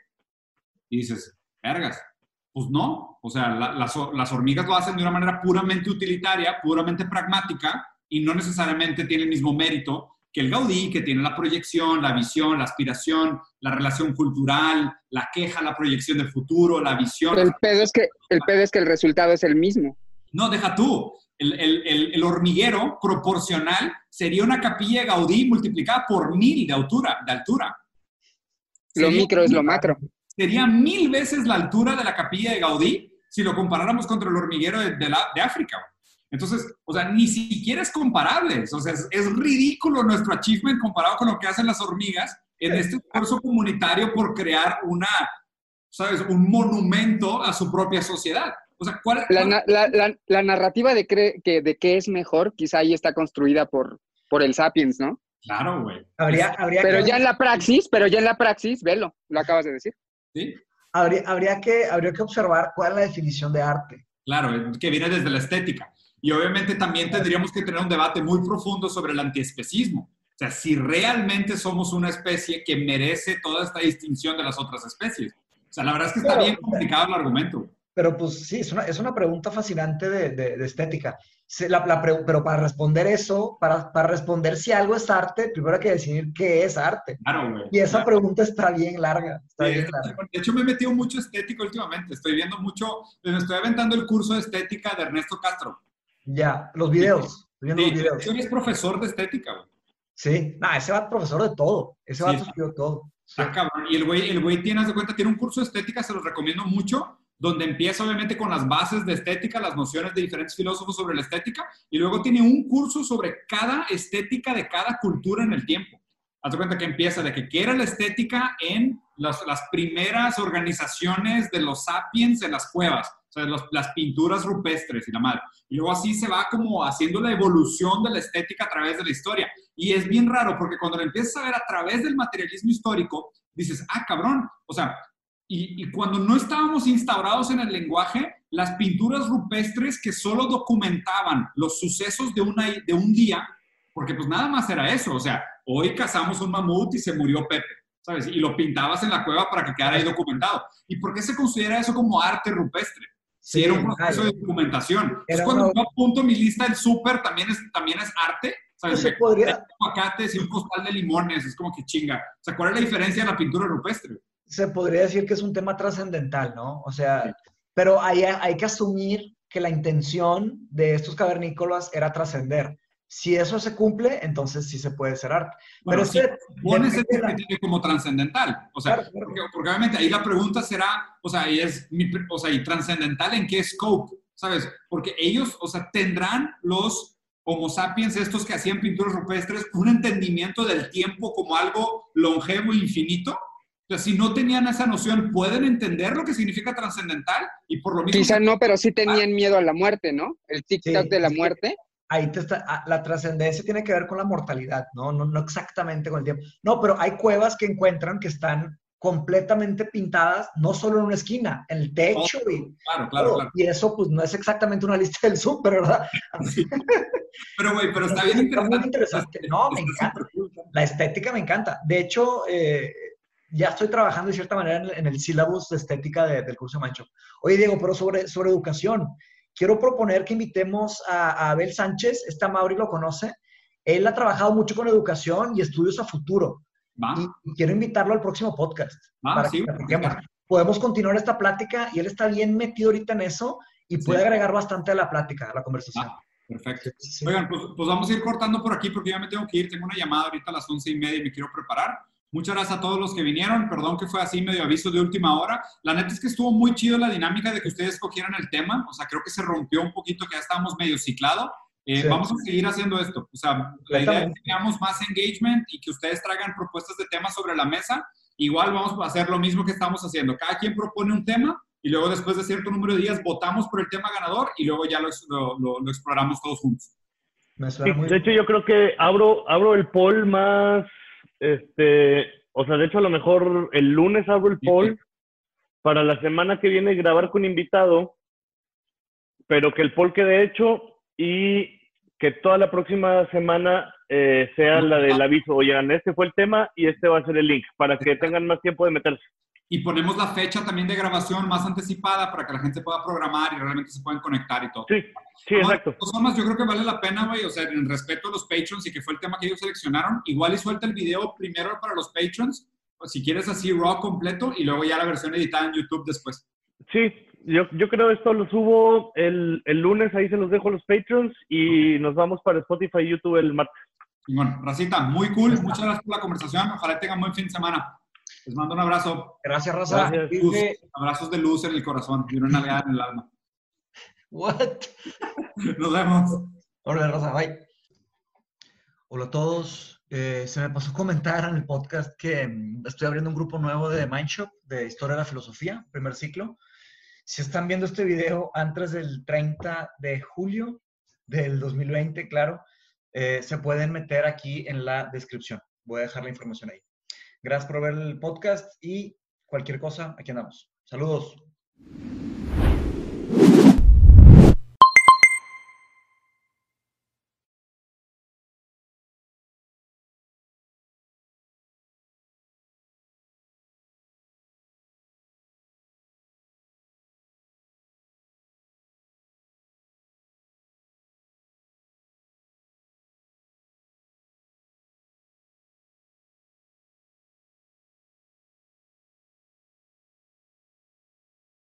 Y dices, vergas, pues no, o sea, las, hormigas lo hacen de una manera puramente utilitaria, puramente pragmática y no necesariamente tiene el mismo mérito que el Gaudí, que tiene la proyección, la visión, la aspiración, la relación cultural, la queja, la proyección del futuro, la visión. el pedo es que el, pedo es que el resultado es el mismo. No, deja tú. El, el, hormiguero proporcional sería una capilla de Gaudí multiplicada por mil de altura. De altura. Lo micro es lo macro sería mil veces la altura de la capilla de Gaudí si lo comparáramos contra el hormiguero de, de, África. Entonces, o sea, ni siquiera es comparable. O sea, es, ridículo nuestro achievement comparado con lo que hacen las hormigas en este esfuerzo comunitario por crear una, ¿sabes? Un monumento a su propia sociedad. O sea, ¿cuál, La, la, la, narrativa de, que, de qué es mejor quizá ahí está construida por, por el Sapiens, ¿no? Claro, güey. Habría, habría pero ya en la praxis, pero ya en la praxis, velo, lo acabas de decir. Habría, habría, que, habría que observar cuál es la definición de arte. Claro, que viene desde la estética. Y obviamente también tendríamos que tener un debate muy profundo sobre el antiespecismo. O sea, si realmente somos una especie que merece toda esta distinción de las otras especies. O sea, la verdad es que está bien complicado el argumento. Pero pues sí, es una, es una pregunta fascinante de, de, estética. pero para responder eso, para, para, responder si algo es arte, primero hay que definir qué es arte. Claro, y esa pregunta está bien larga. Está bien larga. De hecho, me he metido mucho estético últimamente. Estoy viendo mucho, me estoy aventando el curso de estética de Ernesto Castro. Ya, los videos. Sí, los videos. es profesor de estética, güey. Sí, no, ese va profesor de todo. Ese va sí. todo. Está cabrón. Y el güey, el güey tiene, de cuenta, tiene un curso de estética, se los recomiendo mucho, donde empieza obviamente con las bases de estética, las nociones de diferentes filósofos sobre la estética, y luego tiene un curso sobre cada estética de cada cultura en el tiempo. Haz de cuenta que empieza de que qué era la estética en las, las primeras organizaciones de los sapiens en las cuevas, o sea, las pinturas rupestres y la madre. Y luego así se va como haciendo la evolución de la estética a través de la historia. Y es bien raro porque cuando lo empiezas a ver a través del materialismo histórico, dices, ah, cabrón, o sea, y, cuando no estábamos instaurados en el lenguaje, las pinturas rupestres que solo documentaban los sucesos de, una, de un día, porque pues nada más era eso, o sea, hoy cazamos un mamut y se murió Pepe, ¿sabes? Y lo pintabas en la cueva para que quedara ahí documentado. ¿Y por qué se considera eso como arte rupestre? Si era un proceso de documentación. Es cuando yo apunto mi lista del súper, también es, también es arte. ¿sabes? Se podría... aguacates y un costal de limones, es como que chinga. O sea, ¿cuál es la diferencia de la pintura rupestre? Se podría decir que es un tema trascendental, ¿no? O sea, pero hay, hay que asumir que la intención de estos cavernícolas era trascender. Si eso se cumple, entonces sí se puede ser arte. Pero si pones el como trascendental, o sea, Porque, obviamente ahí la pregunta será, o sea, y es, o sea, y trascendental en qué scope, ¿sabes? Porque ellos, o sea, tendrán los Homo sapiens, estos que hacían pinturas rupestres, un entendimiento del tiempo como algo longevo e infinito. O sea, si no tenían esa noción, ¿pueden entender lo que significa trascendental? Y por lo mismo... Quizá no, pero sí tenían miedo a la muerte, ¿no? El tic-tac de la muerte. Ahí te está, ah, la trascendencia tiene que ver con la mortalidad, ¿no? ¿no? No exactamente con el tiempo. No, pero hay cuevas que encuentran que están completamente pintadas, no solo en una esquina, en el techo. y, claro, claro, claro, y eso pues no es exactamente una lista del súper, ¿verdad? *laughs* Pero, güey, pero está bien interesante. No, me encanta. La estética me encanta. De hecho, eh, ya estoy trabajando de cierta manera en, el sílabus de estética del curso de Mancho. Oye, Diego, pero sobre, sobre educación, quiero proponer que invitemos a, Abel Sánchez, esta Mauri lo conoce. Él ha trabajado mucho con educación y estudios a futuro. Y, quiero invitarlo al próximo podcast. para sí, que Podemos continuar esta plática y él está bien metido ahorita en eso y puede agregar bastante a la plática, a la conversación. Perfecto. Oigan, pues, pues, vamos a ir cortando por aquí porque ya me tengo que ir. Tengo una llamada ahorita a las once y media y me quiero preparar. Muchas gracias a todos los que vinieron. Perdón que fue así medio aviso de última hora. La neta es que estuvo muy chido la dinámica de que ustedes cogieran el tema. O sea, creo que se rompió un poquito, que ya estábamos medio ciclado. Eh, vamos a seguir haciendo esto. O sea, la idea es que tengamos más engagement y que ustedes traigan propuestas de temas sobre la mesa. Igual vamos a hacer lo mismo que estamos haciendo. Cada quien propone un tema y luego después de cierto número de días votamos por el tema ganador y luego ya lo, lo, exploramos todos juntos. de hecho, yo creo que abro, abro el poll más, este, o sea, de hecho a lo mejor el lunes abro el poll para la semana que viene grabar con invitado, pero que el poll quede hecho y que toda la próxima semana eh, sea la del aviso. Oigan, este fue el tema y este va a ser el link para que tengan más tiempo de meterse y ponemos la fecha también de grabación más anticipada para que la gente pueda programar y realmente se puedan conectar y todo. Sí, sí, exacto. De todas formas, yo creo que vale la pena, güey, o sea, en respeto a los patrons y que fue el tema que ellos seleccionaron, igual y suelta el video primero para los patrons, o si quieres así raw completo y luego ya la versión editada en YouTube después. Sí, yo, yo creo esto lo subo el, el lunes, ahí se los dejo a los patrons y nos vamos para Spotify y YouTube el martes. Y bueno, Racita, muy cool, muchas gracias por la conversación, ojalá tengan buen fin de semana. Les mando un abrazo. Gracias, Rosa. abrazos de luz en el corazón y una nalgada en el alma. What? *laughs* Nos vemos. Hola, Rosa. Bye. Hola a todos. Eh, se me pasó comentar en el podcast que mm, estoy abriendo un grupo nuevo de Mindshop de Historia de la Filosofía, primer ciclo. Si están viendo este video antes del 30 de julio del 2020, claro, eh, se pueden meter aquí en la descripción. Voy a dejar la información ahí. Gracias por ver el podcast y cualquier cosa, aquí andamos. Saludos.